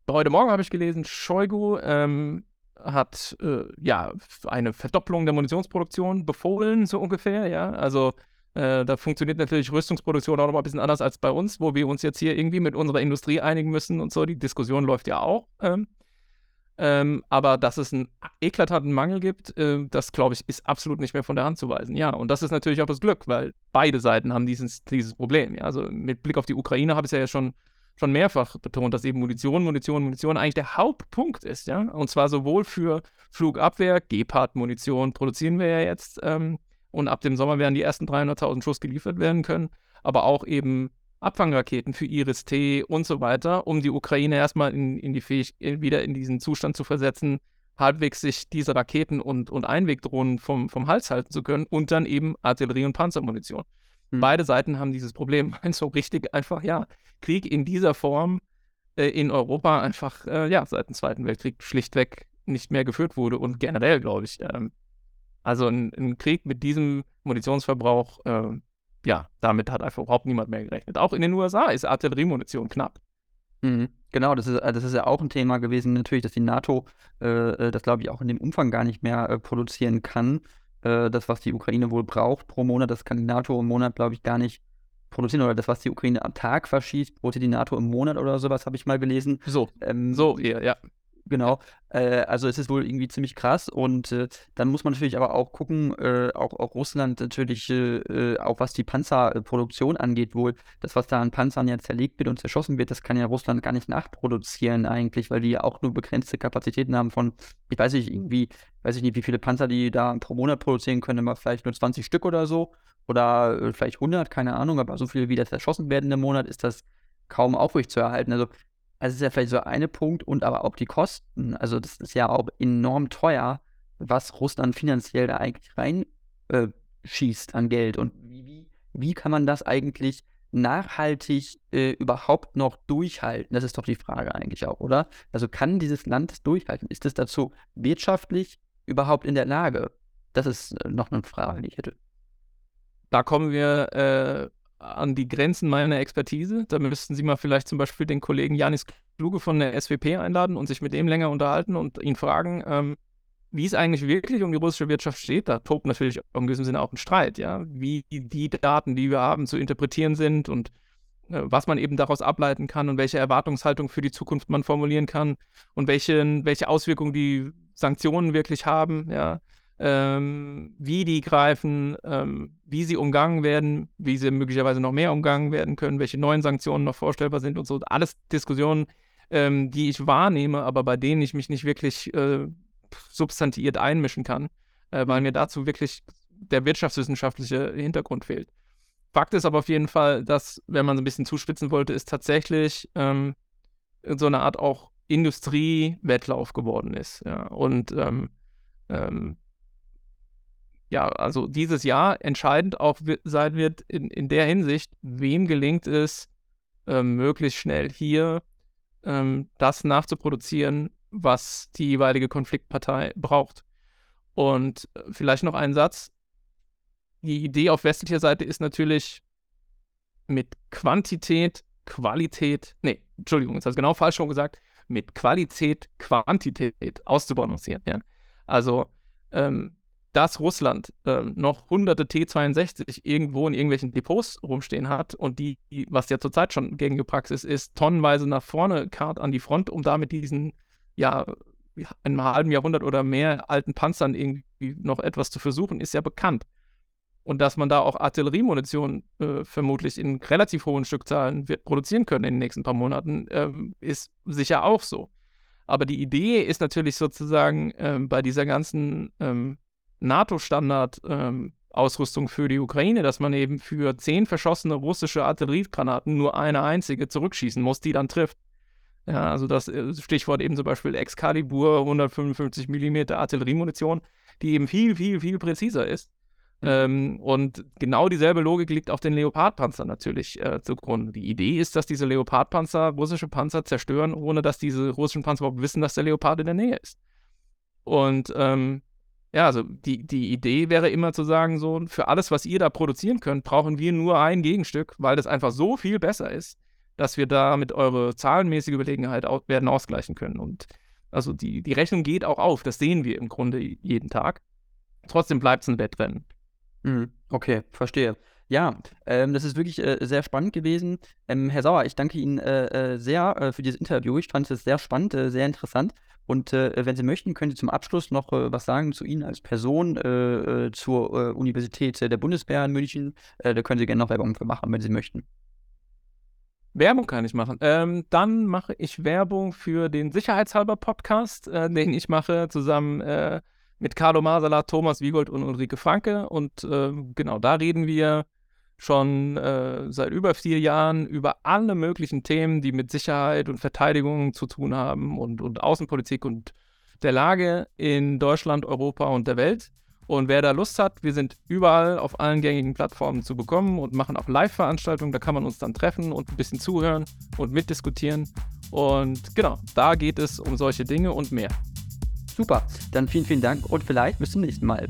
heute Morgen habe ich gelesen, Shoigu ähm, hat äh, ja eine Verdopplung der Munitionsproduktion befohlen, so ungefähr, ja. Also äh, da funktioniert natürlich Rüstungsproduktion auch noch mal ein bisschen anders als bei uns, wo wir uns jetzt hier irgendwie mit unserer Industrie einigen müssen und so. Die Diskussion läuft ja auch. Ähm, ähm, aber dass es einen eklatanten Mangel gibt, äh, das glaube ich, ist absolut nicht mehr von der Hand zu weisen. Ja, und das ist natürlich auch das Glück, weil beide Seiten haben dieses, dieses Problem. Ja? Also mit Blick auf die Ukraine habe ich es ja schon, schon mehrfach betont, dass eben Munition, Munition, Munition eigentlich der Hauptpunkt ist. Ja? Und zwar sowohl für Flugabwehr, Gepard-Munition produzieren wir ja jetzt. Ähm, und ab dem Sommer werden die ersten 300.000 Schuss geliefert werden können, aber auch eben Abfangraketen für Iris-T und so weiter, um die Ukraine erstmal in, in die Fähig wieder in diesen Zustand zu versetzen, halbwegs sich diese Raketen und, und Einwegdrohnen vom, vom Hals halten zu können und dann eben Artillerie und Panzermunition. Hm. Beide Seiten haben dieses Problem. So richtig einfach, ja, Krieg in dieser Form äh, in Europa einfach, äh, ja, seit dem Zweiten Weltkrieg schlichtweg nicht mehr geführt wurde und generell, glaube ich. Ähm, also ein, ein, Krieg mit diesem Munitionsverbrauch äh, ja, damit hat einfach überhaupt niemand mehr gerechnet. Auch in den USA ist Artilleriemunition knapp. Mhm. Genau, das ist, das ist ja auch ein Thema gewesen, natürlich, dass die NATO äh, äh, das, glaube ich, auch in dem Umfang gar nicht mehr äh, produzieren kann. Äh, das, was die Ukraine wohl braucht pro Monat, das kann die NATO im Monat, glaube ich, gar nicht produzieren oder das, was die Ukraine am Tag verschießt, wollte die NATO im Monat oder sowas, habe ich mal gelesen. So, ähm, so, ja, ja. Genau. Äh, also es ist wohl irgendwie ziemlich krass und äh, dann muss man natürlich aber auch gucken, äh, auch, auch Russland natürlich, äh, äh, auch was die Panzerproduktion angeht, wohl das, was da an Panzern jetzt zerlegt wird und zerschossen wird, das kann ja Russland gar nicht nachproduzieren eigentlich, weil die ja auch nur begrenzte Kapazitäten haben von, ich weiß nicht, irgendwie, weiß ich nicht, wie viele Panzer die da pro Monat produzieren können, aber vielleicht nur 20 Stück oder so oder äh, vielleicht 100, keine Ahnung, aber so viele wie das zerschossen werden im Monat ist das kaum aufrechtzuerhalten. Also also, das ist ja vielleicht so eine Punkt und aber auch die Kosten. Also, das ist ja auch enorm teuer, was Russland finanziell da eigentlich reinschießt äh, an Geld. Und wie, wie, wie kann man das eigentlich nachhaltig äh, überhaupt noch durchhalten? Das ist doch die Frage eigentlich auch, oder? Also, kann dieses Land das durchhalten? Ist es dazu wirtschaftlich überhaupt in der Lage? Das ist äh, noch eine Frage, die ich hätte. Da kommen wir äh, an die Grenzen meiner Expertise. Da müssten Sie mal vielleicht zum Beispiel den Kollegen Janis Kluge von der SWP einladen und sich mit dem länger unterhalten und ihn fragen, ähm, wie es eigentlich wirklich um die russische Wirtschaft steht. Da tobt natürlich in gewissem Sinne auch ein Streit, ja, wie die Daten, die wir haben, zu interpretieren sind und äh, was man eben daraus ableiten kann und welche Erwartungshaltung für die Zukunft man formulieren kann und welche, welche Auswirkungen die Sanktionen wirklich haben, ja ähm, wie die greifen, ähm, wie sie umgangen werden, wie sie möglicherweise noch mehr umgangen werden können, welche neuen Sanktionen noch vorstellbar sind und so. Alles Diskussionen, ähm, die ich wahrnehme, aber bei denen ich mich nicht wirklich äh, substantiiert einmischen kann, äh, weil mir dazu wirklich der wirtschaftswissenschaftliche Hintergrund fehlt. Fakt ist aber auf jeden Fall, dass, wenn man so ein bisschen zuspitzen wollte, ist tatsächlich ähm, so eine Art auch Industriewettlauf geworden ist. Ja. Und ähm, ähm, ja, also dieses Jahr entscheidend auch sein wird in, in der Hinsicht, wem gelingt es, ähm, möglichst schnell hier ähm, das nachzuproduzieren, was die jeweilige Konfliktpartei braucht. Und äh, vielleicht noch ein Satz. Die Idee auf westlicher Seite ist natürlich mit Quantität, Qualität, nee, Entschuldigung, jetzt habe ich genau falsch schon gesagt, mit Qualität, Quantität auszubalancieren. Ja? Also ähm, dass Russland äh, noch hunderte T-62 irgendwo in irgendwelchen Depots rumstehen hat und die, was ja zurzeit schon gängige Praxis ist, tonnenweise nach vorne kart an die Front, um damit diesen, ja, einem halben Jahrhundert oder mehr alten Panzern irgendwie noch etwas zu versuchen, ist ja bekannt. Und dass man da auch Artilleriemunition äh, vermutlich in relativ hohen Stückzahlen wird produzieren können in den nächsten paar Monaten, äh, ist sicher auch so. Aber die Idee ist natürlich sozusagen äh, bei dieser ganzen ähm, NATO-Standard-Ausrüstung ähm, für die Ukraine, dass man eben für zehn verschossene russische Artilleriegranaten nur eine einzige zurückschießen muss, die dann trifft. Ja, also das äh, Stichwort eben zum Beispiel Excalibur 155 mm Artilleriemunition, die eben viel, viel, viel präziser ist. Mhm. Ähm, und genau dieselbe Logik liegt auf den Leopardpanzern natürlich äh, zugrunde. Die Idee ist, dass diese Leopardpanzer russische Panzer zerstören, ohne dass diese russischen Panzer überhaupt wissen, dass der Leopard in der Nähe ist. Und ähm, ja, also die, die Idee wäre immer zu sagen, so, für alles, was ihr da produzieren könnt, brauchen wir nur ein Gegenstück, weil das einfach so viel besser ist, dass wir damit eure zahlenmäßige Überlegenheit auch, werden ausgleichen können. Und also die, die Rechnung geht auch auf, das sehen wir im Grunde jeden Tag. Trotzdem bleibt es ein Wettrennen. Mhm. Okay, verstehe. Ja, ähm, das ist wirklich äh, sehr spannend gewesen. Ähm, Herr Sauer, ich danke Ihnen äh, äh sehr äh, für dieses Interview. Ich fand es sehr spannend, äh, sehr interessant. Und äh, wenn Sie möchten, können Sie zum Abschluss noch was sagen zu Ihnen als Person, zur Universität der Bundeswehr in München. Da können Sie gerne noch Werbung für machen, wenn Sie möchten. Werbung kann ich machen. Ähm, dann mache ich Werbung für den Sicherheitshalber Podcast, den ich mache zusammen mit Carlo Masala, Thomas Wiegold und Ulrike Franke. Und ähm, genau, da reden wir schon äh, seit über vier Jahren über alle möglichen Themen, die mit Sicherheit und Verteidigung zu tun haben und, und Außenpolitik und der Lage in Deutschland, Europa und der Welt. Und wer da Lust hat, wir sind überall auf allen gängigen Plattformen zu bekommen und machen auch Live-Veranstaltungen. Da kann man uns dann treffen und ein bisschen zuhören und mitdiskutieren. Und genau, da geht es um solche Dinge und mehr. Super, dann vielen, vielen Dank und vielleicht bis zum nächsten Mal.